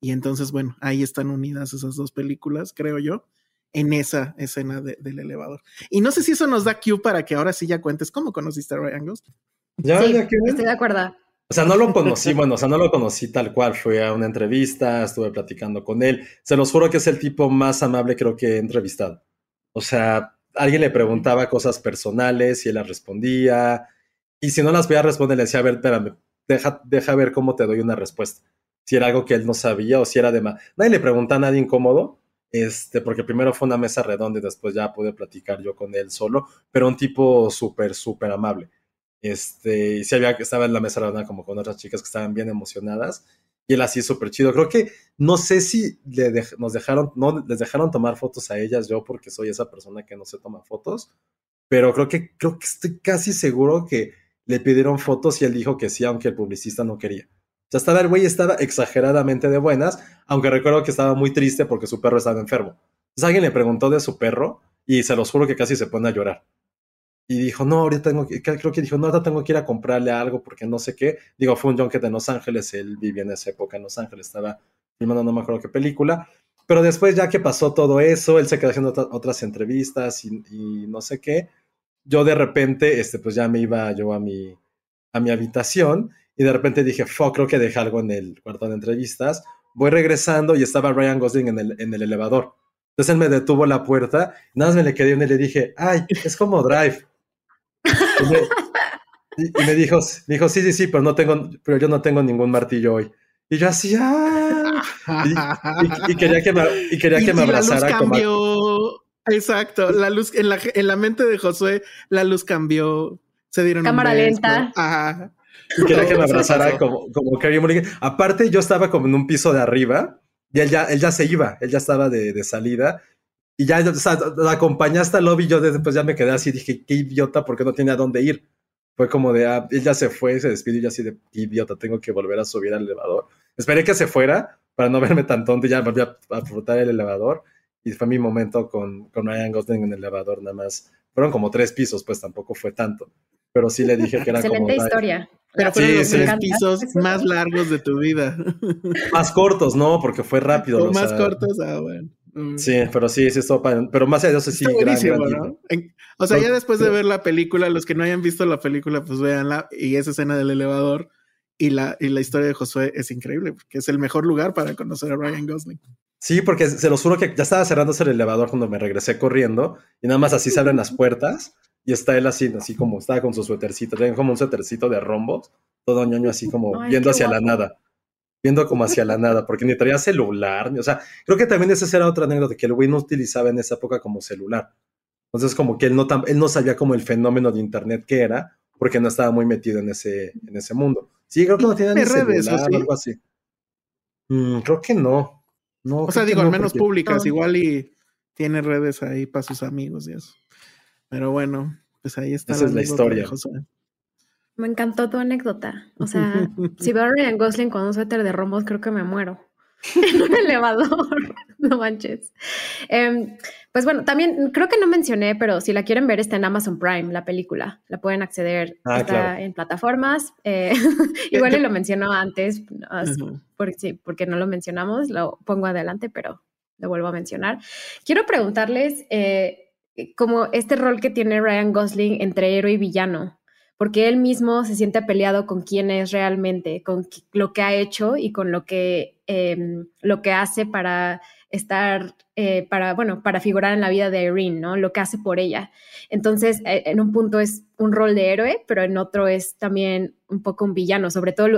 Y entonces, bueno, ahí están unidas esas dos películas, creo yo, en esa escena del elevador. Y no sé si eso nos da cue para que ahora sí ya cuentes cómo conociste a Ryan Gosling. Ya, ya que estoy de acuerdo. O sea, no lo conocí, bueno, o sea, no lo conocí tal cual. Fui a una entrevista, estuve platicando con él. Se los juro que es el tipo más amable creo que he entrevistado. O sea, alguien le preguntaba cosas personales y él las respondía. Y si no las a responder, le decía, a ver, espérame, deja, deja ver cómo te doy una respuesta. Si era algo que él no sabía o si era de más. Nadie le preguntaba a nadie incómodo, este, porque primero fue una mesa redonda y después ya pude platicar yo con él solo, pero un tipo súper, súper amable. Este, y sí había, estaba en la mesa redonda como con otras chicas que estaban bien emocionadas. Y él así súper chido. Creo que no sé si le nos dejaron, no les dejaron tomar fotos a ellas yo porque soy esa persona que no se toma fotos. Pero creo que, creo que estoy casi seguro que le pidieron fotos y él dijo que sí, aunque el publicista no quería. O sea, estaba el güey estaba exageradamente de buenas, aunque recuerdo que estaba muy triste porque su perro estaba enfermo. Entonces alguien le preguntó de su perro y se los juro que casi se pone a llorar y dijo, no, ahorita tengo que, creo que dijo, no, ahorita tengo que ir a comprarle algo porque no sé qué. Digo, fue un junket en Los Ángeles, él vivía en esa época en Los Ángeles, estaba filmando no me acuerdo qué película. Pero después, ya que pasó todo eso, él se quedó haciendo otras entrevistas y, no sé qué. Yo de repente, este, pues ya me iba yo a mi, a mi habitación y de repente dije, fuck, creo que dejé algo en el cuarto de entrevistas. Voy regresando y estaba Ryan Gosling en el, en el elevador. Entonces él me detuvo la puerta, nada más me le quedé y le dije, ay, es como Drive. Y me, dijo, dijo, sí, sí, sí, pero no tengo, pero yo no tengo ningún martillo hoy. Y yo así, ah". y, quería que me, y quería que me abrazara. La luz cambió. Exacto, la luz en la, en la mente de Josué, la luz cambió. Se dieron cámara lenta. Ajá. Y quería que me abrazara como, como Carrie Aparte, yo estaba como en un piso de arriba y él ya, él ya se iba, él ya estaba de, de salida y ya, o sea, la acompañé hasta el lobby. Yo después ya me quedé así, dije, qué idiota, porque no tenía dónde ir. Fue como de, ah, él ya se fue, se despidió y yo así de, qué idiota, tengo que volver a subir al elevador. Esperé que se fuera para no verme tan tonto y ya volví a, a el elevador. y fue mi momento con, con Ryan Gosling en el elevador nada más. Fueron como tres pisos, pues tampoco fue tanto. Pero sí le dije que era Excelente historia. Pero fueron los tres pisos más largos de tu vida. Más cortos, ¿no? Porque fue rápido. O más cortos, ah, bueno. Mm. Sí, pero sí, sí, estuvo Pero más allá de eso, sí, gran, gran O sea, ya después de ver la película, los que no hayan visto la película, pues véanla. Y esa escena del elevador y la, y la historia de Josué es increíble, porque es el mejor lugar para conocer a Ryan Gosling. Sí, porque se los juro que ya estaba cerrándose el elevador cuando me regresé corriendo y nada más así se abren las puertas y está él así, así como estaba con su suétercito, tiene como un suétercito de rombos, todo ñoño así como viendo hacia la nada, viendo como hacia la nada, porque ni traía celular, o sea, creo que también esa era otra anécdota, que el güey no utilizaba en esa época como celular. Entonces como que él no, él no sabía como el fenómeno de internet que era, porque no estaba muy metido en ese, en ese mundo. Sí, creo que no tiene ni celular o algo así. Mm, creo que no. No, o sea, digo, al menos públicas, igual y tiene redes ahí para sus amigos y eso. Pero bueno, pues ahí está. Esa es la historia. Me encantó tu anécdota. O sea, si veo a Ryan Gosling con un suéter de rombos, creo que me muero. en un elevador. no manches. Em, pues bueno, también creo que no mencioné, pero si la quieren ver está en Amazon Prime, la película. La pueden acceder ah, en plataformas. Eh, igual lo menciono antes, porque, sí, porque no lo mencionamos, lo pongo adelante, pero lo vuelvo a mencionar. Quiero preguntarles eh, como este rol que tiene Ryan Gosling entre héroe y villano porque él mismo se siente peleado con quién es realmente, con lo que ha hecho y con lo que, em, lo que hace para estar, eh, para, bueno, para figurar en la vida de Irene, ¿no? Lo que hace por ella. Entonces, eh, en un punto es un rol de héroe, pero en otro es también un poco un villano, sobre todo,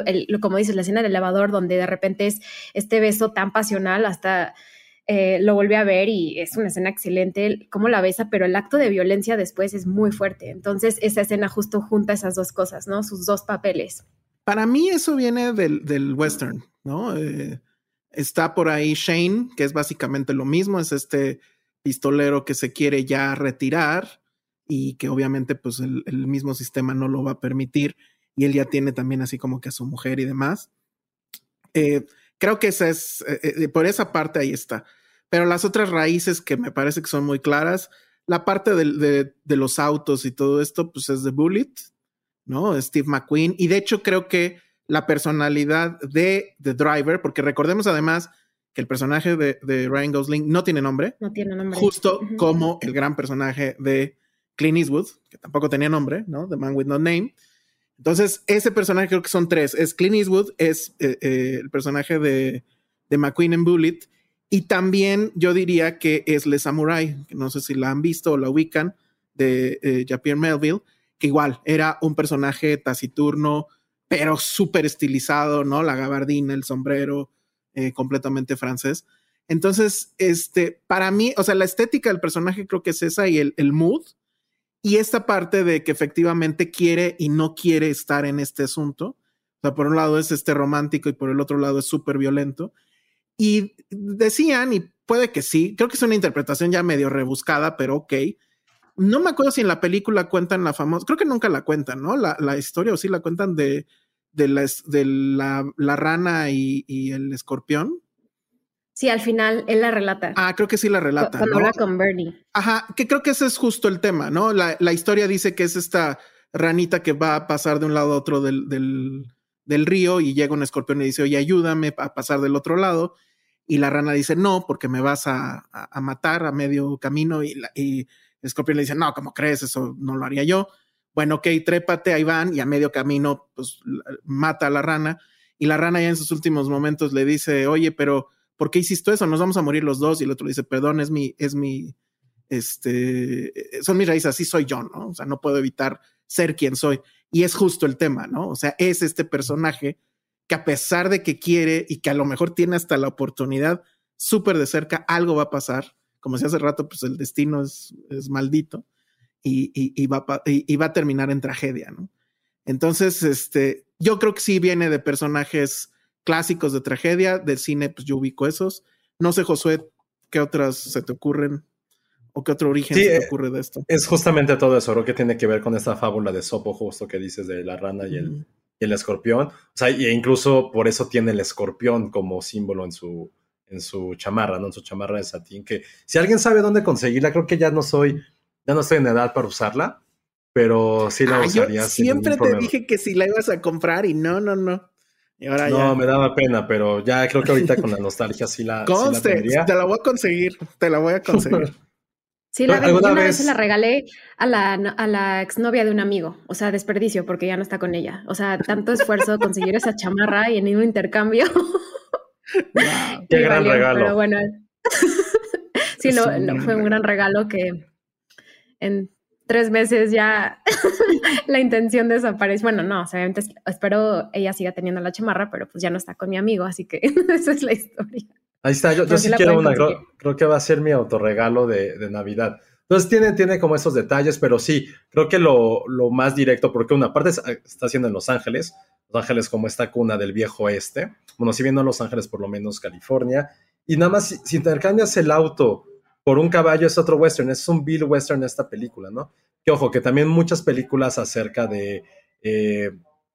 como dices, la escena del elevador, donde de repente es este beso tan pasional hasta eh, lo volví a ver y es una escena excelente, cómo la besa, pero el acto de violencia después es muy fuerte. Entonces, esa escena justo junta esas dos cosas, ¿no? Sus dos papeles. Para mí eso viene del, western, ¿no? Eh, está por ahí Shane, que es básicamente lo mismo, es este pistolero que se quiere ya retirar y que obviamente pues el, mismo sistema no lo va a permitir y él ya tiene también así como que a su mujer y demás. Eh, Creo que esa es, eh, eh, por esa parte ahí está. Pero las otras raíces que me parece que son muy claras, la parte de, los autos y todo esto, pues es de Bullet, ¿no? Steve McQueen. Y de hecho creo que la personalidad de The Driver, porque recordemos además que el personaje de, Ryan Gosling no tiene nombre. No tiene nombre. Justo como el gran personaje de Clint Eastwood, que tampoco tenía nombre, ¿no? The Man with No Name. Entonces, ese personaje creo que son tres. Es Clint Eastwood, es eh, eh, el personaje de, McQueen en Bullet, y también yo diría que es Le Samurai, que no sé si la han visto o la ubican, de eh, Melville, que igual era un personaje taciturno, pero súper estilizado, ¿no? La gabardina, el sombrero, eh, completamente francés. Entonces, este, para mí, o sea, la estética del personaje creo que es esa y el mood y esta parte de que efectivamente quiere y no quiere estar en este asunto. O sea, por un lado es este romántico y por el otro lado es súper violento. Y decían, y puede que sí, creo que es una interpretación ya medio rebuscada, pero ok. No me acuerdo si en la película cuentan la famosa, creo que nunca la cuentan, ¿no? La, la historia o sí la cuentan de, la, de la, la rana y, y, el escorpión. Sí, al final él la relata. Ah, creo que sí la relata. Cuando habla con Bernie. Ajá, que creo que ese es justo el tema, ¿no? La, la, historia dice que es esta ranita que va a pasar de un lado a otro del, del, del, río y llega un escorpión y dice, oye, ayúdame a pasar del otro lado. Y la rana dice, no, porque me vas a, a, matar a medio camino. Y, y, el escorpión le dice, no, ¿cómo crees? Eso no lo haría yo. Bueno, ok, trépate, ahí van. Y a medio camino, pues mata a la rana. Y la rana ya en sus últimos momentos le dice, oye, pero ¿por qué hiciste eso? Nos vamos a morir los dos. Y el otro dice, perdón, es mi, es mi, este, son mis raíces, así soy yo, ¿no? O sea, no puedo evitar ser quien soy. Y es justo el tema, ¿no? O sea, es este personaje que a pesar de que quiere y que a lo mejor tiene hasta la oportunidad súper de cerca, algo va a pasar. Como si hace rato, pues el destino es, es maldito y, y, va, y, va a terminar en tragedia, ¿no? Entonces, este, yo creo que sí viene de personajes clásicos de tragedia, del cine, pues yo ubico esos. No sé, Josué, ¿qué otras se te ocurren? ¿O qué otro origen se te eh, ocurre de esto? Es justamente todo eso, lo que tiene que ver con esta fábula de Sopo, justo que dices de la rana y el, y el escorpión. O sea, e incluso por eso tiene el escorpión como símbolo en su, en su chamarra, ¿no? En su chamarra de satín, que si alguien sabe dónde conseguirla, creo que ya no soy, ya no estoy en edad para usarla, pero sí la ah, usaría. siempre te dije que si la ibas a comprar y no, no, no. Y ahora no, me daba pena, pero ya creo que ahorita con la nostalgia sí la. Conste, te la voy a conseguir, te la voy a conseguir. Sí, la una vez se la regalé a la, a la exnovia de un amigo, o sea, desperdicio porque ya no está con ella. O sea, tanto esfuerzo conseguir esa chamarra y en un intercambio. qué gran regalo. Pero bueno, sí, fue un gran regalo que en tres meses ya la intención desaparece. Bueno, no, obviamente espero ella siga teniendo la chamarra, pero pues ya no está con mi amigo, así que esa es la historia. Ahí está, yo, sí quiero una, creo, que va a ser mi autorregalo de, de Navidad. Entonces tiene, tiene como esos detalles, pero sí, creo que lo, lo, más directo, porque una parte está haciendo en Los Ángeles, Los Ángeles como esta cuna del viejo oeste, bueno, si viendo Los Ángeles por lo menos California, y nada más si, intercambias el auto por un caballo es otro western, es un Bill western esta película, ¿no? Que ojo, que también muchas películas acerca de, eh,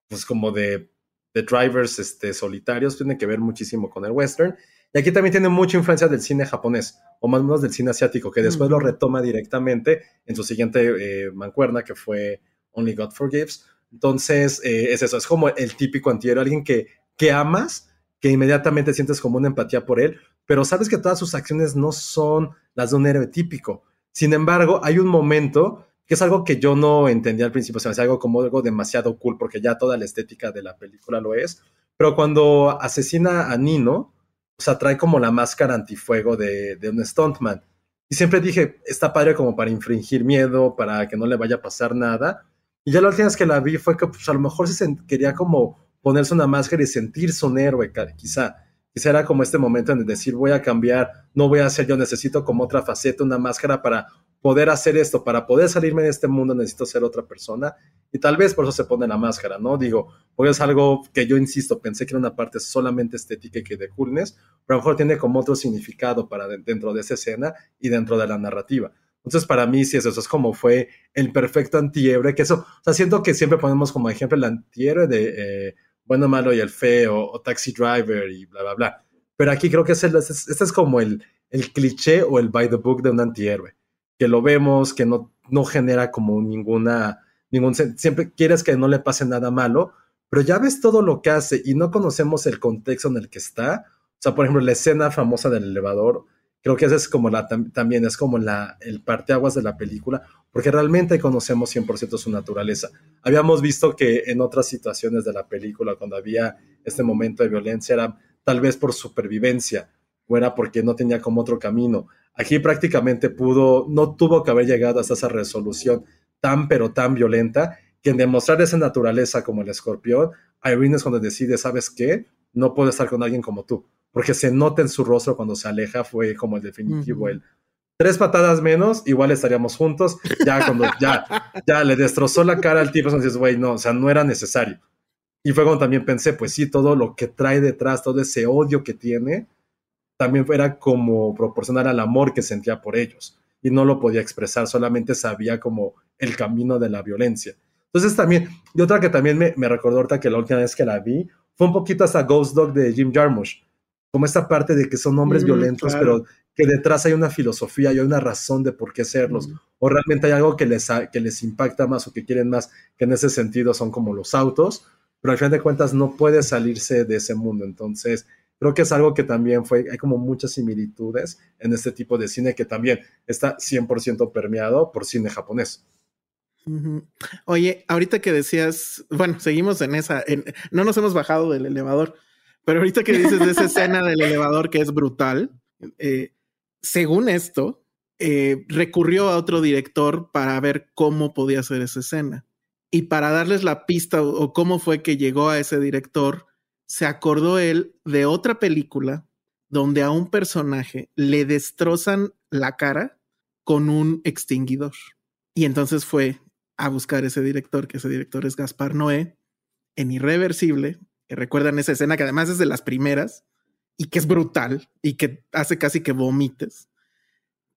pues como de, de drivers este, solitarios tienen que ver muchísimo con el western, y aquí también tiene mucha influencia del cine japonés, o más o menos del cine asiático, que después lo retoma directamente en su siguiente eh, mancuerna, que fue Only God Forgives. Entonces, eh, es eso, es como el típico antihéroe, alguien que, que amas, que inmediatamente sientes como una empatía por él, pero sabes que todas sus acciones no son las de un héroe típico. Sin embargo, hay un momento que es algo que yo no entendía al principio, o sea, es algo como algo demasiado cool, porque ya toda la estética de la película lo es, pero cuando asesina a Nino, o sea, trae como la máscara antifuego de, de un stuntman. Y siempre dije, está padre como para infringir miedo, para que no le vaya a pasar nada. Y ya la última vez que la vi fue que pues, a lo mejor se quería como ponerse una máscara y sentirse un héroe, quizá. Quizá era como este momento en decir, voy a cambiar, no voy a ser yo, necesito como otra faceta, una máscara para poder hacer esto, para poder salirme de este mundo necesito ser otra persona y tal vez por eso se pone la máscara, ¿no? Digo, porque es algo que yo insisto, pensé que era una parte solamente estética y que de coolness, pero a lo mejor tiene como otro significado para dentro de esa escena y dentro de la narrativa. Entonces, para mí, sí es eso, es como fue el perfecto antihéroe, que eso, o sea, siento que siempre ponemos como ejemplo el antihéroe de eh, Bueno, Malo y el Feo, o Taxi Driver y bla, bla, bla. Pero aquí creo que es este es como el, el cliché o el by the book de un antihéroe que lo vemos, que no, no genera como ninguna, ningún, siempre quieres que no le pase nada malo, pero ya ves todo lo que hace y no conocemos el contexto en el que está. O sea, por ejemplo, la escena famosa del elevador, creo que esa es como la, también es como la, el parteaguas de la película, porque realmente conocemos 100% su naturaleza. Habíamos visto que en otras situaciones de la película, cuando había este momento de violencia, era tal vez por supervivencia o era porque no tenía como otro camino. Aquí prácticamente pudo, no tuvo que haber llegado hasta esa resolución tan pero tan violenta que en demostrar esa naturaleza como el escorpión, Irene es cuando decide, ¿sabes qué? No puedo estar con alguien como tú, porque se nota en su rostro cuando se aleja, fue como el definitivo, el tres patadas menos, igual estaríamos juntos, ya cuando ya, ya le destrozó la cara al tipo, entonces, güey, no, o sea, no era necesario. Y fue cuando también pensé, pues sí, todo lo que trae detrás, todo ese odio que tiene, también era como proporcionar al amor que sentía por ellos y no lo podía expresar, solamente sabía como el camino de la violencia. Entonces también, y otra que también me, me recordó ahorita que la última vez que la vi, fue un poquito hasta Ghost Dog de Jim Jarmusch, como esta parte de que son hombres mm, violentos, pero que detrás hay una filosofía y hay una razón de por qué serlos, mm. o realmente hay algo que les, que les impacta más o que quieren más, que en ese sentido son como los autos, pero al fin de cuentas no puede salirse de ese mundo. Entonces, creo que es algo que también fue, hay como muchas similitudes en este tipo de cine que también está 100% permeado por cine japonés. Oye, ahorita que decías, bueno, seguimos en esa, no nos hemos bajado del elevador, pero ahorita que dices de esa escena del elevador que es brutal, eh, según esto, eh, recurrió a otro director para ver cómo podía hacer esa escena. Y para darles la pista o cómo fue que llegó a ese director, se acordó él de otra película donde a un personaje le destrozan la cara con un extinguidor. Y entonces fue a buscar ese director, que ese director es Gaspar Noé, en Irreversible, recuerdan esa escena que además es de las primeras y que es brutal y que hace casi que vomites.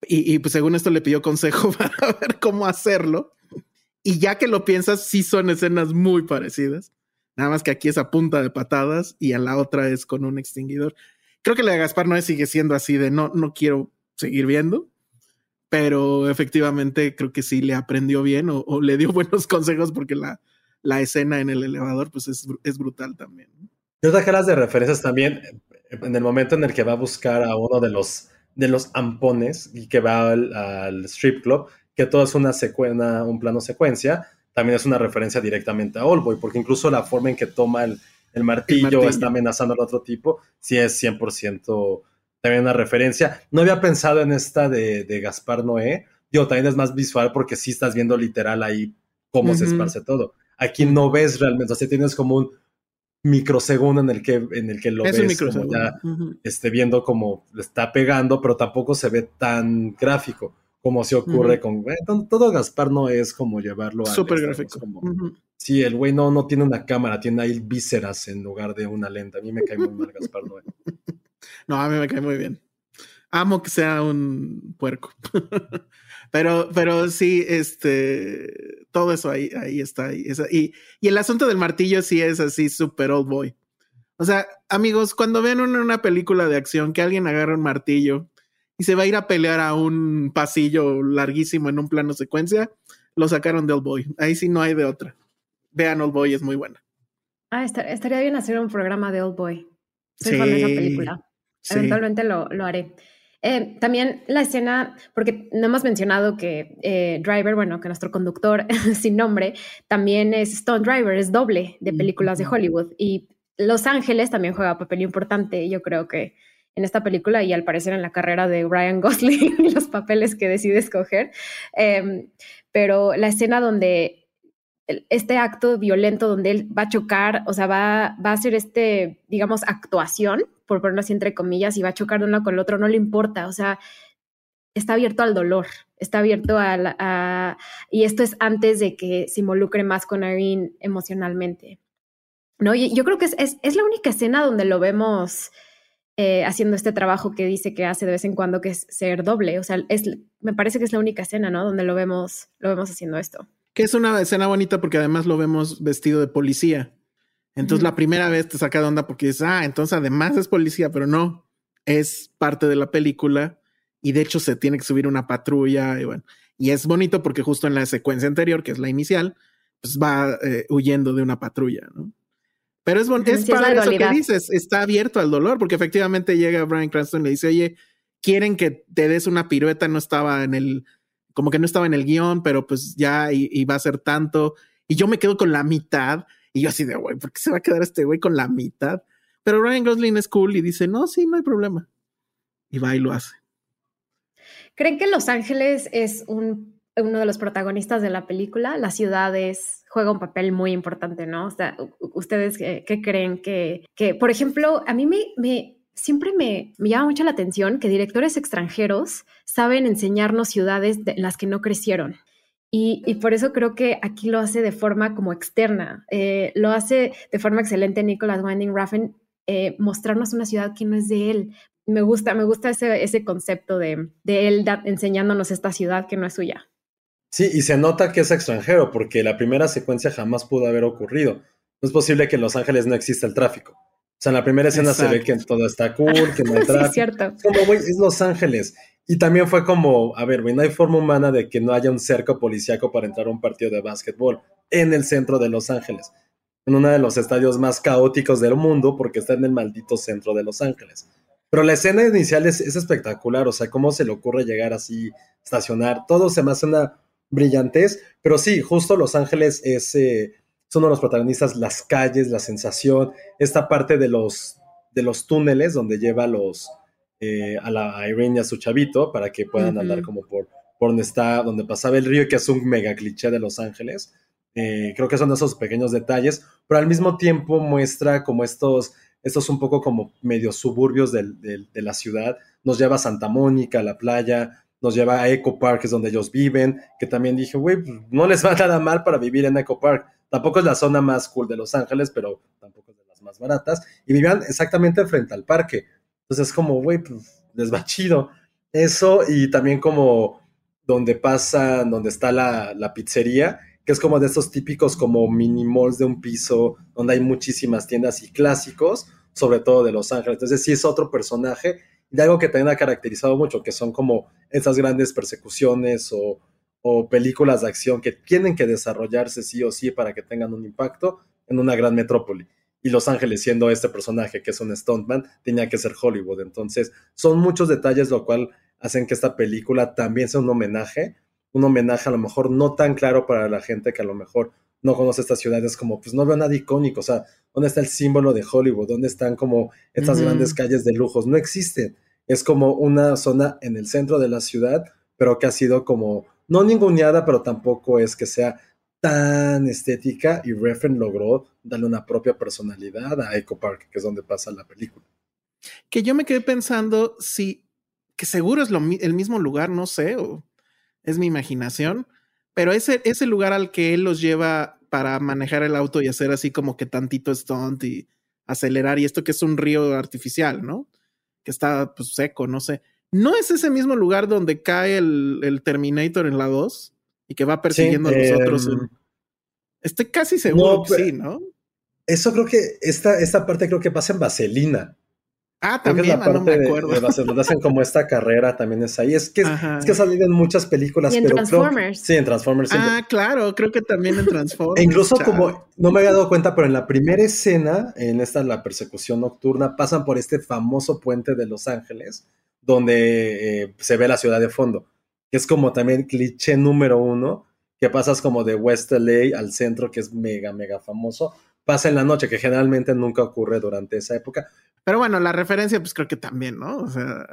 Y, pues según esto le pidió consejo para ver cómo hacerlo. Y ya que lo piensas, sí son escenas muy parecidas. Nada más que aquí es a punta de patadas y a la otra es con un extinguidor. Creo que la de Gaspar Noé sigue siendo así de no, no quiero seguir viendo, pero efectivamente creo que sí le aprendió bien o, le dio buenos consejos porque la, la escena en el elevador pues es, es brutal también. Yo las de referencias también en el momento en el que va a buscar a uno de los, de los ampones y que va al, strip club, que todo es una secuencia, un plano secuencia, también es una referencia directamente a Oldboy, porque incluso la forma en que toma el, el martillo, está amenazando al otro tipo, sí es 100% también una referencia. No había pensado en esta de, de Gaspar Noé, yo también es más visual porque sí estás viendo literal ahí cómo se esparce todo. Aquí no ves realmente, o sea, tienes como un microsegundo en el que, en el que lo ves como ya esté viendo cómo le está pegando, pero tampoco se ve tan gráfico como se ocurre con eh, todo Gaspar no es como llevarlo a súper gráfico. Sí, el güey no, no tiene una cámara, tiene ahí vísceras en lugar de una lenta. A mí me cae muy mal Gaspar Noé. No, a mí me cae muy bien. Amo que sea un puerco. pero, pero sí, este, todo eso ahí, ahí está. y, y el asunto del martillo sí es así súper old boy. O sea, amigos, cuando ven una, una película de acción que alguien agarra un martillo y se va a ir a pelear a un pasillo larguísimo en un plano secuencia, lo sacaron de Old Boy. Ahí sí no hay de otra. Vean Old Boy, es muy buena. Ah, estaría bien hacer un programa de Old Boy. Soy fan de esa película. Eventualmente lo, lo haré. Eh, también la escena, porque no hemos mencionado que eh, Driver, bueno, que nuestro conductor sin nombre, también es Stone Driver, es doble de películas de Hollywood. Y Los Ángeles también juega papel importante. Yo creo que en esta película y al parecer en la carrera de Ryan Gosling y los papeles que decide escoger. Em, pero la escena donde este acto violento donde él va a chocar, o sea, va, va a hacer este, digamos, actuación, por ponerlo así entre comillas, y va a chocar de uno con el otro, no le importa, o sea, está abierto al dolor, está abierto a, y esto es antes de que se involucre más con Irene emocionalmente. ¿No? Y yo creo que es, es, es la única escena donde lo vemos eh, haciendo este trabajo que dice que hace de vez en cuando, que es ser doble. O sea, es, me parece que es la única escena, ¿no? Donde lo vemos, lo vemos haciendo esto. Que es una escena bonita porque además lo vemos vestido de policía. Entonces la primera vez te saca de onda porque dices, ah, entonces además es policía, pero no, es parte de la película y de hecho se tiene que subir una patrulla y bueno, y es bonito porque justo en la secuencia anterior, que es la inicial, pues va eh, huyendo de una patrulla, ¿no? Pero es, es para eso que dices, está abierto al dolor, porque efectivamente llega Brian Cranston y le dice, oye, quieren que te des una pirueta, no estaba en el, como que no estaba en el guion, pero pues ya va a ser tanto. Y yo me quedo con la mitad. Y yo así de, güey, ¿por qué se va a quedar este güey con la mitad? Pero Ryan Gosling es cool y dice, no, sí, no hay problema. Y va y lo hace. ¿Creen que Los Ángeles es un uno de los protagonistas de la película, la ciudad es, juega un papel muy importante, ¿no? O sea, ¿ustedes qué, creen que, que, por ejemplo, a mí me siempre me, me, llama mucho la atención que directores extranjeros saben enseñarnos ciudades en las que no crecieron. Y, y, por eso creo que aquí lo hace de forma como externa. Eh, lo hace de forma excelente Nicholas Winding Refn, eh, mostrarnos una ciudad que no es de él. Me gusta, me gusta ese, ese concepto de, de él enseñándonos esta ciudad que no es suya. Sí, y se nota que es extranjero, porque la primera secuencia jamás pudo haber ocurrido. No es posible que en Los Ángeles no exista el tráfico. O sea, en la primera escena se ve que todo está cool, que no hay tráfico. cierto. Como, güey, es Los Ángeles. Y también fue como, a ver, güey, no hay forma humana de que no haya un cerco policíaco para entrar a un partido de básquetbol en el centro de Los Ángeles. En uno de los estadios más caóticos del mundo, porque está en el maldito centro de Los Ángeles. Pero la escena inicial es, es espectacular, o sea, cómo se le ocurre llegar así, estacionar. Todo se me hace una brillantez, pero sí, justo Los Ángeles es, eh, son uno de los protagonistas, las calles, la sensación, esta parte de los, de los túneles donde lleva los, eh, a la Irene y a su chavito para que puedan andar como por, por donde está, donde pasaba el río, que es un mega cliché de Los Ángeles. Eh, creo que son esos pequeños detalles, pero al mismo tiempo muestra como estos, estos un poco como medio suburbios de la ciudad. Nos lleva a Santa Mónica, a la playa, nos lleva a Eco Park, que es donde ellos viven, que también dije, güey, pues, no les va nada mal para vivir en Eco Park. Tampoco es la zona más cool de Los Ángeles, pero tampoco es de las más baratas. Y vivían exactamente frente al parque. Entonces es como, güey, pues les va chido. Eso y también como donde pasa, donde está la, la pizzería, que es como de estos típicos como mini malls de un piso, donde hay muchísimas tiendas y clásicos, sobre todo de Los Ángeles. Entonces sí es otro personaje y algo que también ha caracterizado mucho, que son como esas grandes persecuciones o, o películas de acción que tienen que desarrollarse sí o sí para que tengan un impacto en una gran metrópoli. Y Los Ángeles, siendo este personaje que es un stuntman, tenía que ser Hollywood. Entonces, son muchos detalles lo cual hacen que esta película también sea un homenaje, un homenaje a lo mejor no tan claro para la gente que a lo mejor no conoce estas ciudades, como pues no veo nada icónico, o sea, ¿dónde está el símbolo de Hollywood? ¿Dónde están como estas grandes calles de lujos? No existen. Es como una zona en el centro de la ciudad, pero que ha sido como, no ninguneada, pero tampoco es que sea tan estética y Refn logró darle una propia personalidad a Echo Park, que es donde pasa la película. Que yo me quedé pensando si, que seguro es el mismo lugar, no sé, o es mi imaginación, pero ese, ese lugar al que él los lleva para manejar el auto y hacer así como que tantito stunt y acelerar, y esto que es un río artificial, ¿no? Que está pues, seco, no sé. ¿No es ese mismo lugar donde cae el, el Terminator en la 2? y que va persiguiendo a los otros. Em, estoy casi seguro que sí, ¿no? Eso creo que esta, esta parte creo que pasa en Vaselina. Ah, también, la parte no me acuerdo. De, hacen como esta carrera también es ahí. Es que, es que ha salido en muchas películas. Y en Transformers. sí, en Transformers. Ah, claro, creo que también en Transformers. e incluso como, no me había dado cuenta, pero en la primera escena, en esta, la persecución nocturna, pasan por este famoso puente de Los Ángeles, donde eh, se ve la ciudad de fondo que es como también cliché número uno, que pasas como de West LA al centro, que es mega, mega famoso, pasa en la noche, que generalmente nunca ocurre durante esa época. Pero bueno, la referencia, pues creo que también, ¿no? O sea,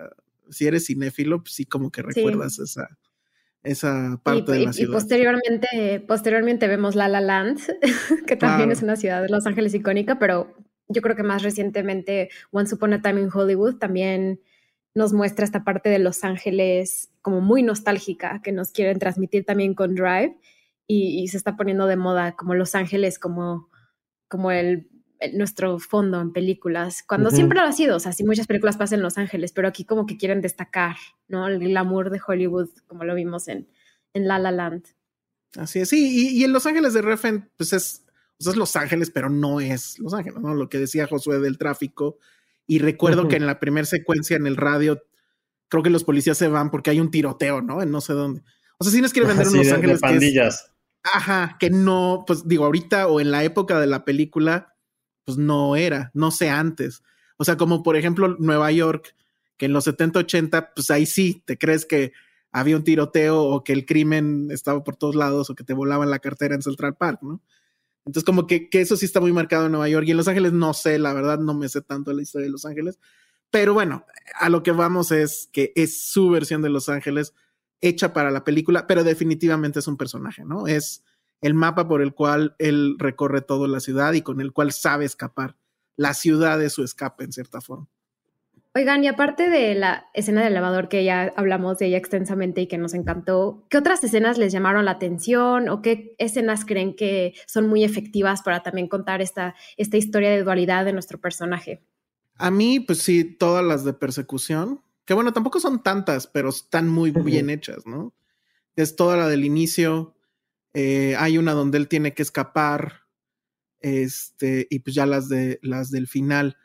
si eres cinéfilo, pues sí, como que recuerdas esa, esa parte de la ciudad. Y posteriormente, posteriormente vemos La La Land, que también es una ciudad de Los Ángeles icónica, pero yo creo que más recientemente Once Upon a Time in Hollywood también nos muestra esta parte de Los Ángeles como muy nostálgica que nos quieren transmitir también con Drive y, se está poniendo de moda como Los Ángeles como, como el, nuestro fondo en películas, cuando siempre lo ha sido, o sea, sí muchas películas pasan en Los Ángeles, pero aquí como que quieren destacar, ¿no? El glamour de Hollywood como lo vimos en, en La La Land. Así es, sí, y, en Los Ángeles de Refen, pues es, es Los Ángeles, pero no es Los Ángeles, ¿no? Lo que decía Josué del tráfico, y recuerdo que en la primera secuencia en el radio, creo que los policías se van porque hay un tiroteo, ¿no? En no sé dónde. O sea, si nos quiere vender unos ángeles. De pandillas. ajá, que no, pues digo, ahorita o en la época de la película, pues no era, no sé antes. O sea, como por ejemplo Nueva York, que en los 70, 80, pues ahí sí, te crees que había un tiroteo o que el crimen estaba por todos lados o que te volaban la cartera en Central Park, ¿no? Entonces, como que, eso sí está muy marcado en Nueva York y en Los Ángeles no sé, la verdad, no me sé tanto la historia de Los Ángeles. Pero bueno, a lo que vamos es que es su versión de Los Ángeles hecha para la película, pero definitivamente es un personaje, ¿no? Es el mapa por el cual él recorre toda la ciudad y con el cual sabe escapar. La ciudad es su escape, en cierta forma. Oigan, y aparte de la escena del elevador que ya hablamos de ella extensamente y que nos encantó, ¿qué otras escenas les llamaron la atención o qué escenas creen que son muy efectivas para también contar esta, esta historia de dualidad de nuestro personaje? A mí, pues sí, todas las de persecución, que bueno, tampoco son tantas, pero están muy bien hechas, ¿no? Es toda la del inicio, eh, hay una donde él tiene que escapar, este, y pues ya las de las del final.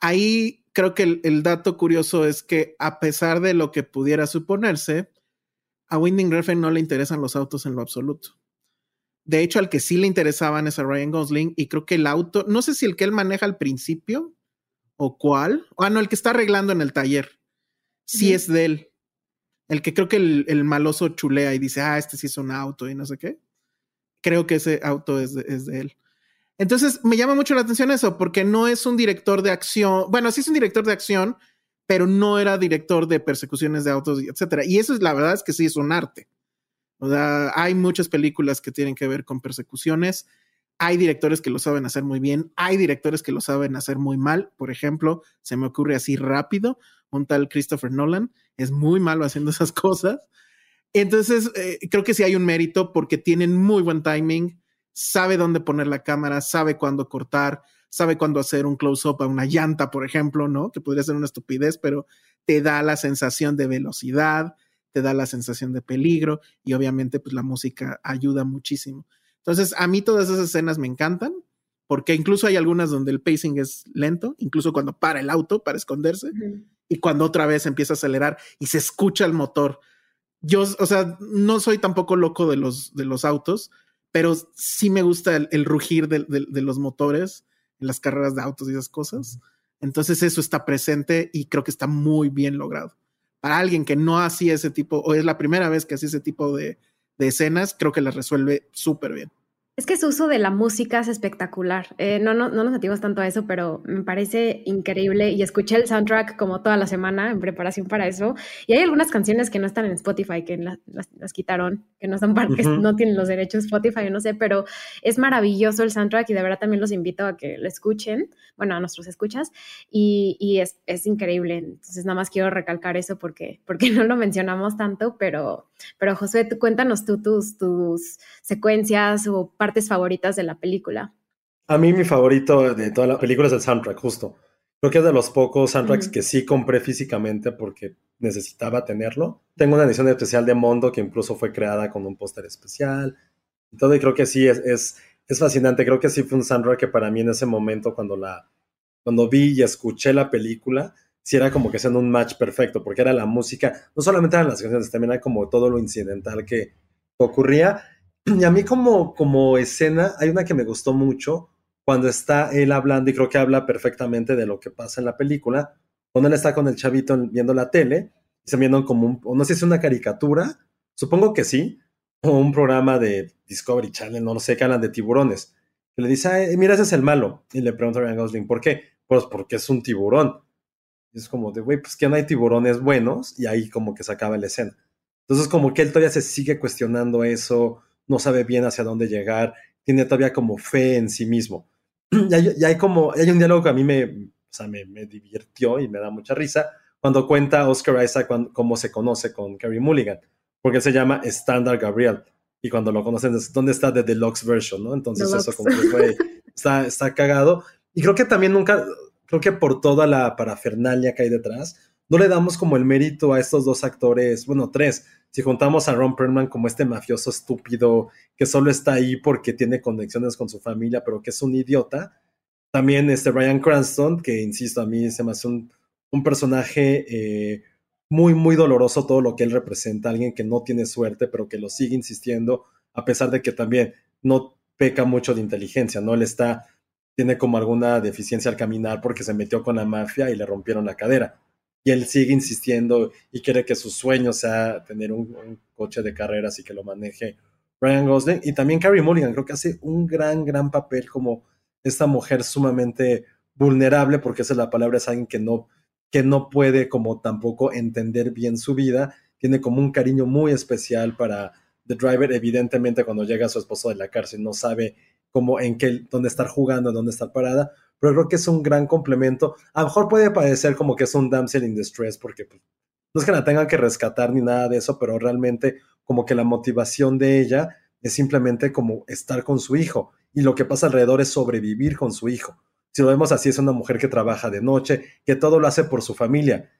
Ahí creo que el, dato curioso es que a pesar de lo que pudiera suponerse, a Winding Refn no le interesan los autos en lo absoluto. De hecho, al que sí le interesaban es a Ryan Gosling y creo que el auto, no sé si el que él maneja al principio o cuál, ah, no, el que está arreglando en el taller, sí es de él. El que creo que el, el, maloso chulea y dice, ah, este sí es un auto y no sé qué. Creo que ese auto es es de él. Entonces, me llama mucho la atención eso, porque no es un director de acción, bueno, sí es un director de acción, pero no era director de persecuciones de autos, etcétera. Y eso es la verdad es que sí es un arte. O sea, hay muchas películas que tienen que ver con persecuciones. Hay directores que lo saben hacer muy bien, hay directores que lo saben hacer muy mal. Por ejemplo, se me ocurre así rápido, un tal Christopher Nolan es muy malo haciendo esas cosas. Entonces, eh, creo que sí hay un mérito porque tienen muy buen timing, sabe dónde poner la cámara, sabe cuándo cortar, sabe cuándo hacer un close-up a una llanta, por ejemplo, ¿no? Que podría ser una estupidez, pero te da la sensación de velocidad, te da la sensación de peligro y obviamente pues la música ayuda muchísimo. Entonces, a mí todas esas escenas me encantan. porque incluso hay algunas donde el pacing es lento, incluso cuando para el auto para esconderse y cuando otra vez empieza a acelerar y se escucha el motor. Yo, o sea, no soy tampoco loco de los, de los autos, pero sí me gusta el, rugir de, los motores en las carreras de autos y esas cosas. Entonces eso está presente y creo que está muy bien logrado. Para alguien que no hacía ese tipo, o es la primera vez que hacía ese tipo de, de escenas, creo que las resuelve súper bien. Es que su uso de la música es espectacular. Eh, no, no, no nos metimos tanto a eso, pero me parece increíble y escuché el soundtrack como toda la semana en preparación para eso. Y hay algunas canciones que no están en Spotify, que las, quitaron, que no están que no tienen los derechos Spotify, no sé, pero es maravilloso el soundtrack y de verdad también los invito a que lo escuchen, bueno, a nuestros escuchas, y, y es, es, increíble. Entonces nada más quiero recalcar eso porque, porque no lo mencionamos tanto, pero, pero José, tú, cuéntanos tú tus, tus secuencias o partes favoritas de la película? A mí mi favorito de toda la película es el soundtrack, justo. Creo que es de los pocos soundtracks que sí compré físicamente porque necesitaba tenerlo. Tengo una edición especial de Mondo que incluso fue creada con un póster especial y todo, y creo que sí es, es, es, fascinante. Creo que sí fue un soundtrack que para mí en ese momento, cuando, la, cuando vi y escuché la película, sí era como que siendo un match perfecto, porque era la música, no solamente eran las canciones, también era como todo lo incidental que ocurría. Y a mí como, como escena, hay una que me gustó mucho cuando está él hablando y creo que habla perfectamente de lo que pasa en la película, cuando él está con el chavito viendo la tele, y se viendo como un, no sé si es una caricatura, supongo que sí, o un programa de Discovery Channel, no lo sé, que hablan de tiburones. Le dice, mira, ese es el malo. Y le pregunta a Ryan Gosling, ¿por qué? Pues porque es un tiburón. Y es como de, güey, pues que no hay tiburones buenos, y ahí como que se acaba la escena. Entonces como que él todavía se sigue cuestionando eso, no sabe bien hacia dónde llegar, tiene todavía como fe en sí mismo. Y hay, hay como, hay un diálogo que a mí me, o sea, me, me, divirtió y me da mucha risa cuando cuenta Oscar Isaac cómo se conoce con Carrie Mulligan, porque se llama Standard Gabriel. Y cuando lo conocen, es dónde está The Deluxe version, ¿no? Entonces eso como que fue, está, está cagado. Y creo que también nunca, creo que por toda la parafernalia que hay detrás, no le damos como el mérito a estos dos actores, bueno, tres, si juntamos a Ron Perlman como este mafioso estúpido que solo está ahí porque tiene conexiones con su familia, pero que es un idiota, también este Brian Cranston, que insisto, a mí se me hace un, un personaje eh, muy, muy doloroso todo lo que él representa, alguien que no tiene suerte, pero que lo sigue insistiendo, a pesar de que también no peca mucho de inteligencia, ¿no? Él está, tiene como alguna deficiencia al caminar porque se metió con la mafia y le rompieron la cadera. Y él sigue insistiendo y quiere que su sueño sea tener un, coche de carreras y que lo maneje Ryan Gosling. Y también Carrie Mulligan, creo que hace un gran, gran papel como esta mujer sumamente vulnerable, porque esa es la palabra, es alguien que no, que no puede como tampoco entender bien su vida, tiene como un cariño muy especial para The Driver, evidentemente cuando llega a su esposo de la cárcel no sabe cómo, en qué, dónde estar jugando, dónde estar parada, pero creo que es un gran complemento. A lo mejor puede parecer como que es un damsel in distress, porque pues, no es que la tengan que rescatar ni nada de eso, pero realmente como que la motivación de ella es simplemente como estar con su hijo y lo que pasa alrededor es sobrevivir con su hijo. Si lo vemos así, es una mujer que trabaja de noche, que todo lo hace por su familia.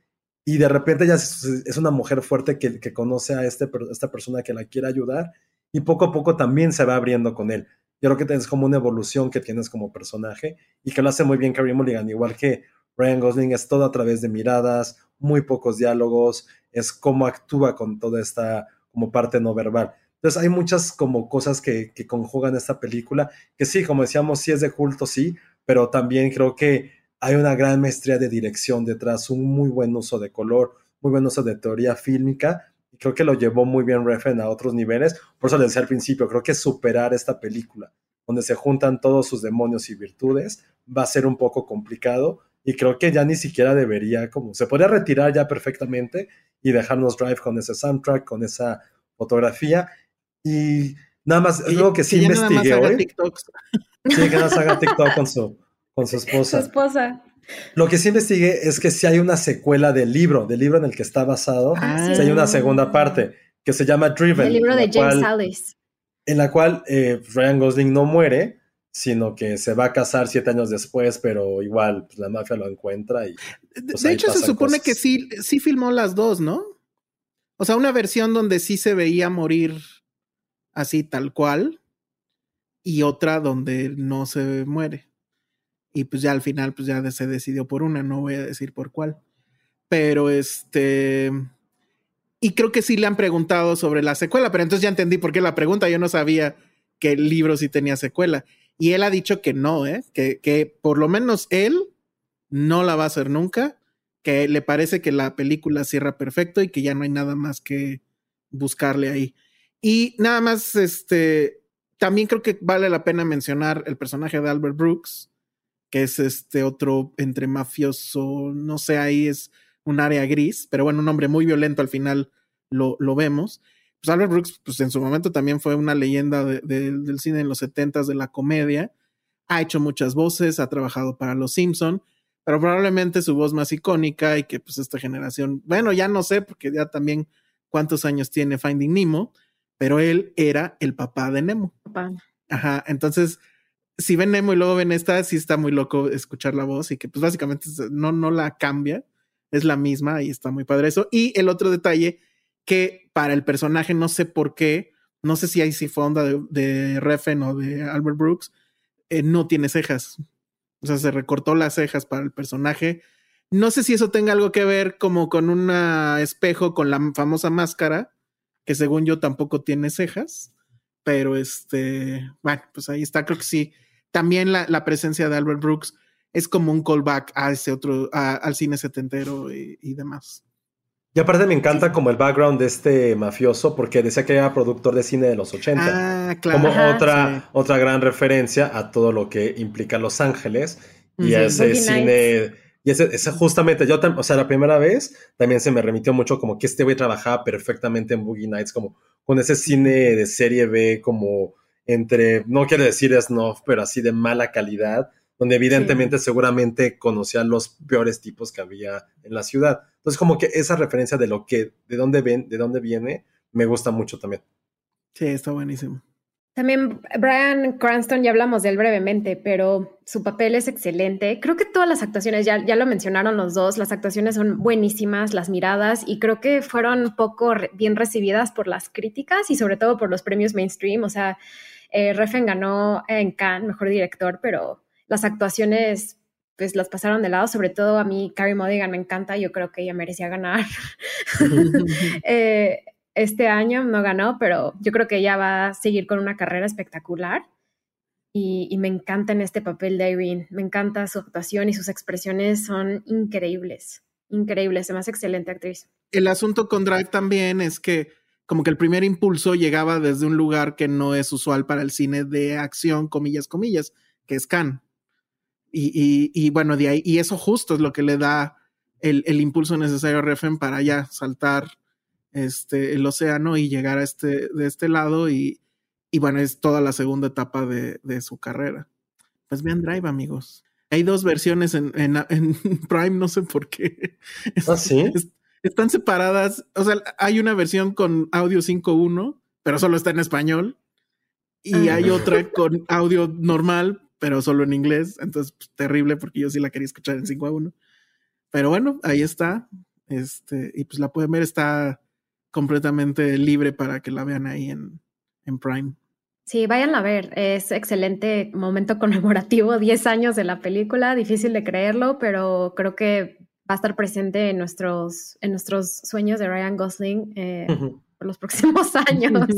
Y de repente ella es una mujer fuerte que, que conoce a este, esta persona que la quiere ayudar y poco a poco también se va abriendo con él. Yo creo que es como una evolución que tienes como personaje y que lo hace muy bien Carrie Mulligan, igual que Ryan Gosling, es todo a través de miradas, muy pocos diálogos, es cómo actúa con toda esta como parte no verbal. Entonces hay muchas como cosas que, que conjugan esta película, que sí, como decíamos, sí es de culto, sí, pero también creo que hay una gran maestría de dirección detrás, un muy buen uso de color, muy buen uso de teoría fílmica creo que lo llevó muy bien Refn a otros niveles. Por eso le decía al principio, creo que superar esta película, donde se juntan todos sus demonios y virtudes, va a ser un poco complicado. Y creo que ya ni siquiera debería, como se podría retirar ya perfectamente y dejarnos drive con ese soundtrack, con esa fotografía. Y nada más, es algo que sí investigué hoy. Sí, que nos haga TikTok con su, con su esposa. Su esposa. Lo que sí investigué es que si hay una secuela del libro, del libro en el que está basado, ah, si hay una segunda parte que se llama Driven. El libro de James Sallis. En la cual eh, Ryan Gosling no muere, sino que se va a casar siete años después, pero igual pues, la mafia lo encuentra y... Pues, de hecho, se supone que sí, sí filmó las dos, ¿no? O sea, una versión donde sí se veía morir así tal cual y otra donde no se muere. Y pues ya al final, pues ya se decidió por una, no voy a decir por cuál. Pero este. Y creo que sí le han preguntado sobre la secuela, pero entonces ya entendí por qué la pregunta. Yo no sabía que el libro sí tenía secuela. Y él ha dicho que no, ¿eh? que, que por lo menos él no la va a hacer nunca, que le parece que la película cierra perfecto y que ya no hay nada más que buscarle ahí. Y nada más, este, también creo que vale la pena mencionar el personaje de Albert Brooks, que es este otro entre mafioso, no sé, ahí es un área gris, pero bueno, un hombre muy violento al final lo, lo vemos. Pues Albert Brooks, pues en su momento también fue una leyenda del cine en los setentas de la comedia. Ha hecho muchas voces, ha trabajado para Los Simpson, pero probablemente su voz más icónica y que pues esta generación, bueno, ya no sé, porque ya también cuántos años tiene Finding Nemo, pero él era el papá de Nemo. Papá. Ajá, entonces, si ven Nemo y luego ven esta, sí está muy loco escuchar la voz y que pues básicamente no, no la cambia, es la misma y está muy padre eso. Y el otro detalle que para el personaje, no sé por qué, no sé si hay si fue de, de Reffen o de Albert Brooks, eh, no tiene cejas. O sea, se recortó las cejas para el personaje. No sé si eso tenga algo que ver como con un espejo con la famosa máscara, que según yo tampoco tiene cejas, pero este, bueno, pues ahí está, creo que sí. También la, presencia de Albert Brooks es como un callback a ese otro, al cine setentero y, demás. Y aparte me encanta como el background de este mafioso, porque decía que era productor de cine de los 80. Ah, claro. Como otra, otra gran referencia a todo lo que implica Los Ángeles y a ese cine y ese, justamente, yo, o sea, la primera vez también se me remitió mucho como que este güey trabajaba perfectamente en Boogie Nights, como con ese cine de serie B, como entre, no quiero decir snuff, pero así de mala calidad, donde evidentemente seguramente conocía los peores tipos que había en la ciudad. Entonces, como que esa referencia de lo que, de dónde ven, de dónde viene, me gusta mucho también. Sí, está buenísimo. También Brian Cranston, ya hablamos de él brevemente, pero su papel es excelente. Creo que todas las actuaciones, ya, ya lo mencionaron los dos, las actuaciones son buenísimas, las miradas, y creo que fueron poco bien recibidas por las críticas y sobre todo por los premios mainstream. O sea, eh, Reffen ganó en Cannes, mejor director, pero las actuaciones pues las pasaron de lado, sobre todo a mí Carrie Mulligan me encanta, yo creo que ella merecía ganar. eh, este año no ganó, pero yo creo que ella va a seguir con una carrera espectacular. Y, me encanta en este papel de Irene. Me encanta su actuación y sus expresiones son increíbles. Increíbles, más excelente actriz. El asunto con Drive también es que como que el primer impulso llegaba desde un lugar que no es usual para el cine de acción, comillas, comillas, que es Cannes. Y, bueno, de ahí, y eso justo es lo que le da el, el impulso necesario a Reffen para ya saltar este, el océano y llegar a este, de este lado y, y bueno, es toda la segunda etapa de, de, su carrera. Pues vean Drive, amigos. Hay dos versiones en, en, en Prime, no sé por qué. ¿Ah, sí? están separadas. O sea, hay una versión con audio 5.1, pero solo está en español. Y ah. hay otra con audio normal, pero solo en inglés. Entonces, pues, terrible porque yo sí la quería escuchar en 5.1. Pero bueno, ahí está. Este, y pues la pueden ver, está completamente libre para que la vean ahí en, en Prime. Sí, vayan a ver, es excelente momento conmemorativo, 10 años de la película, difícil de creerlo, pero creo que va a estar presente en nuestros, en nuestros sueños de Ryan Gosling eh, por los próximos años.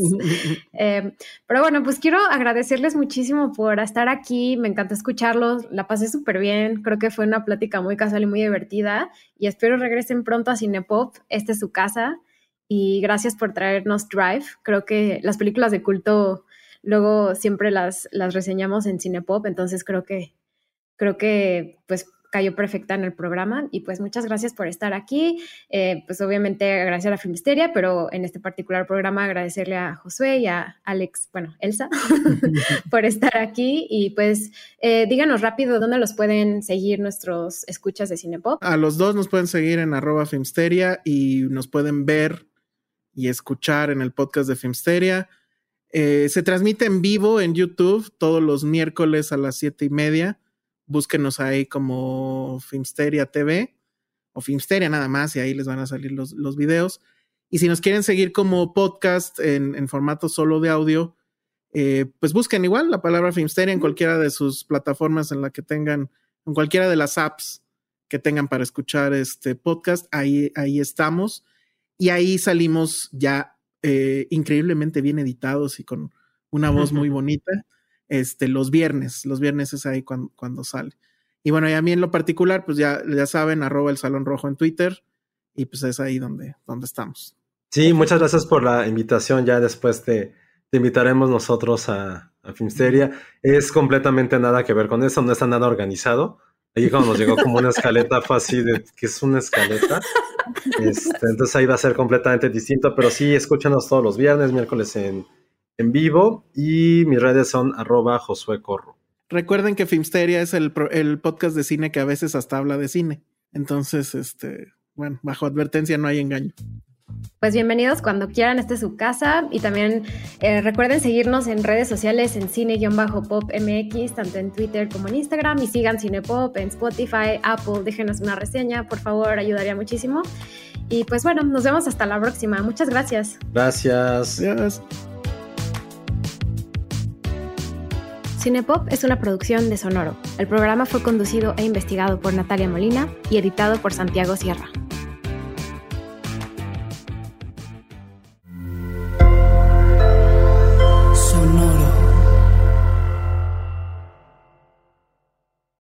Eh, pero bueno, pues quiero agradecerles muchísimo por estar aquí, me encanta escucharlos, la pasé súper bien, creo que fue una plática muy casual y muy divertida y espero regresen pronto a Cinepop, esta es su casa y gracias por traernos Drive. Creo que las películas de culto luego siempre las, las reseñamos en Cinepop, entonces creo que, creo que pues cayó perfecta en el programa y pues muchas gracias por estar aquí. Eh, pues obviamente agradecer a Filmisteria, pero en este particular programa agradecerle a Josué y a Alex, bueno, Elsa, por estar aquí y pues eh, díganos rápido dónde los pueden seguir nuestros escuchas de Cinepop. A los dos nos pueden seguir en arroba Filmsteria y nos pueden ver y escuchar en el podcast de Filmsteria. Eh, se transmite en vivo en YouTube todos los miércoles a las siete y media. Búsquenos ahí como Filmsteria TV o Filmsteria nada más y ahí les van a salir los, los videos. Y si nos quieren seguir como podcast en, en formato solo de audio, eh, pues busquen igual la palabra Filmsteria en cualquiera de sus plataformas en la que tengan, en cualquiera de las apps que tengan para escuchar este podcast, ahí, ahí estamos. Y ahí salimos ya eh, increíblemente bien editados y con una voz muy bonita. Este, los viernes, los viernes es ahí cuando, cuando sale. Y bueno, y a mí en lo particular, pues ya, ya saben, arroba el Salón Rojo en Twitter y pues es ahí donde, donde estamos. Sí, muchas gracias por la invitación. Ya después te, te invitaremos nosotros a, a Filmsteria. Es completamente nada que ver con eso, no está nada organizado. Ahí cuando nos llegó como una escaleta fue así de que es una escaleta. Este, entonces ahí va a ser completamente distinto, pero sí, escúchanos todos los viernes, miércoles en, en vivo y mis redes son arroba Josué Corro. Recuerden que Filmsteria es el, el podcast de cine que a veces hasta habla de cine. Entonces, este, bueno, bajo advertencia no hay engaño. Pues bienvenidos cuando quieran, este es su casa y también eh, recuerden seguirnos en redes sociales en cine-pop MX, tanto en Twitter como en Instagram y sigan Cinepop en Spotify, Apple, déjenos una reseña, por favor, ayudaría muchísimo. Y pues bueno, nos vemos hasta la próxima. Muchas gracias. Gracias. Adiós. Cinepop es una producción de Sonoro. El programa fue conducido e investigado por Natalia Molina y editado por Santiago Sierra.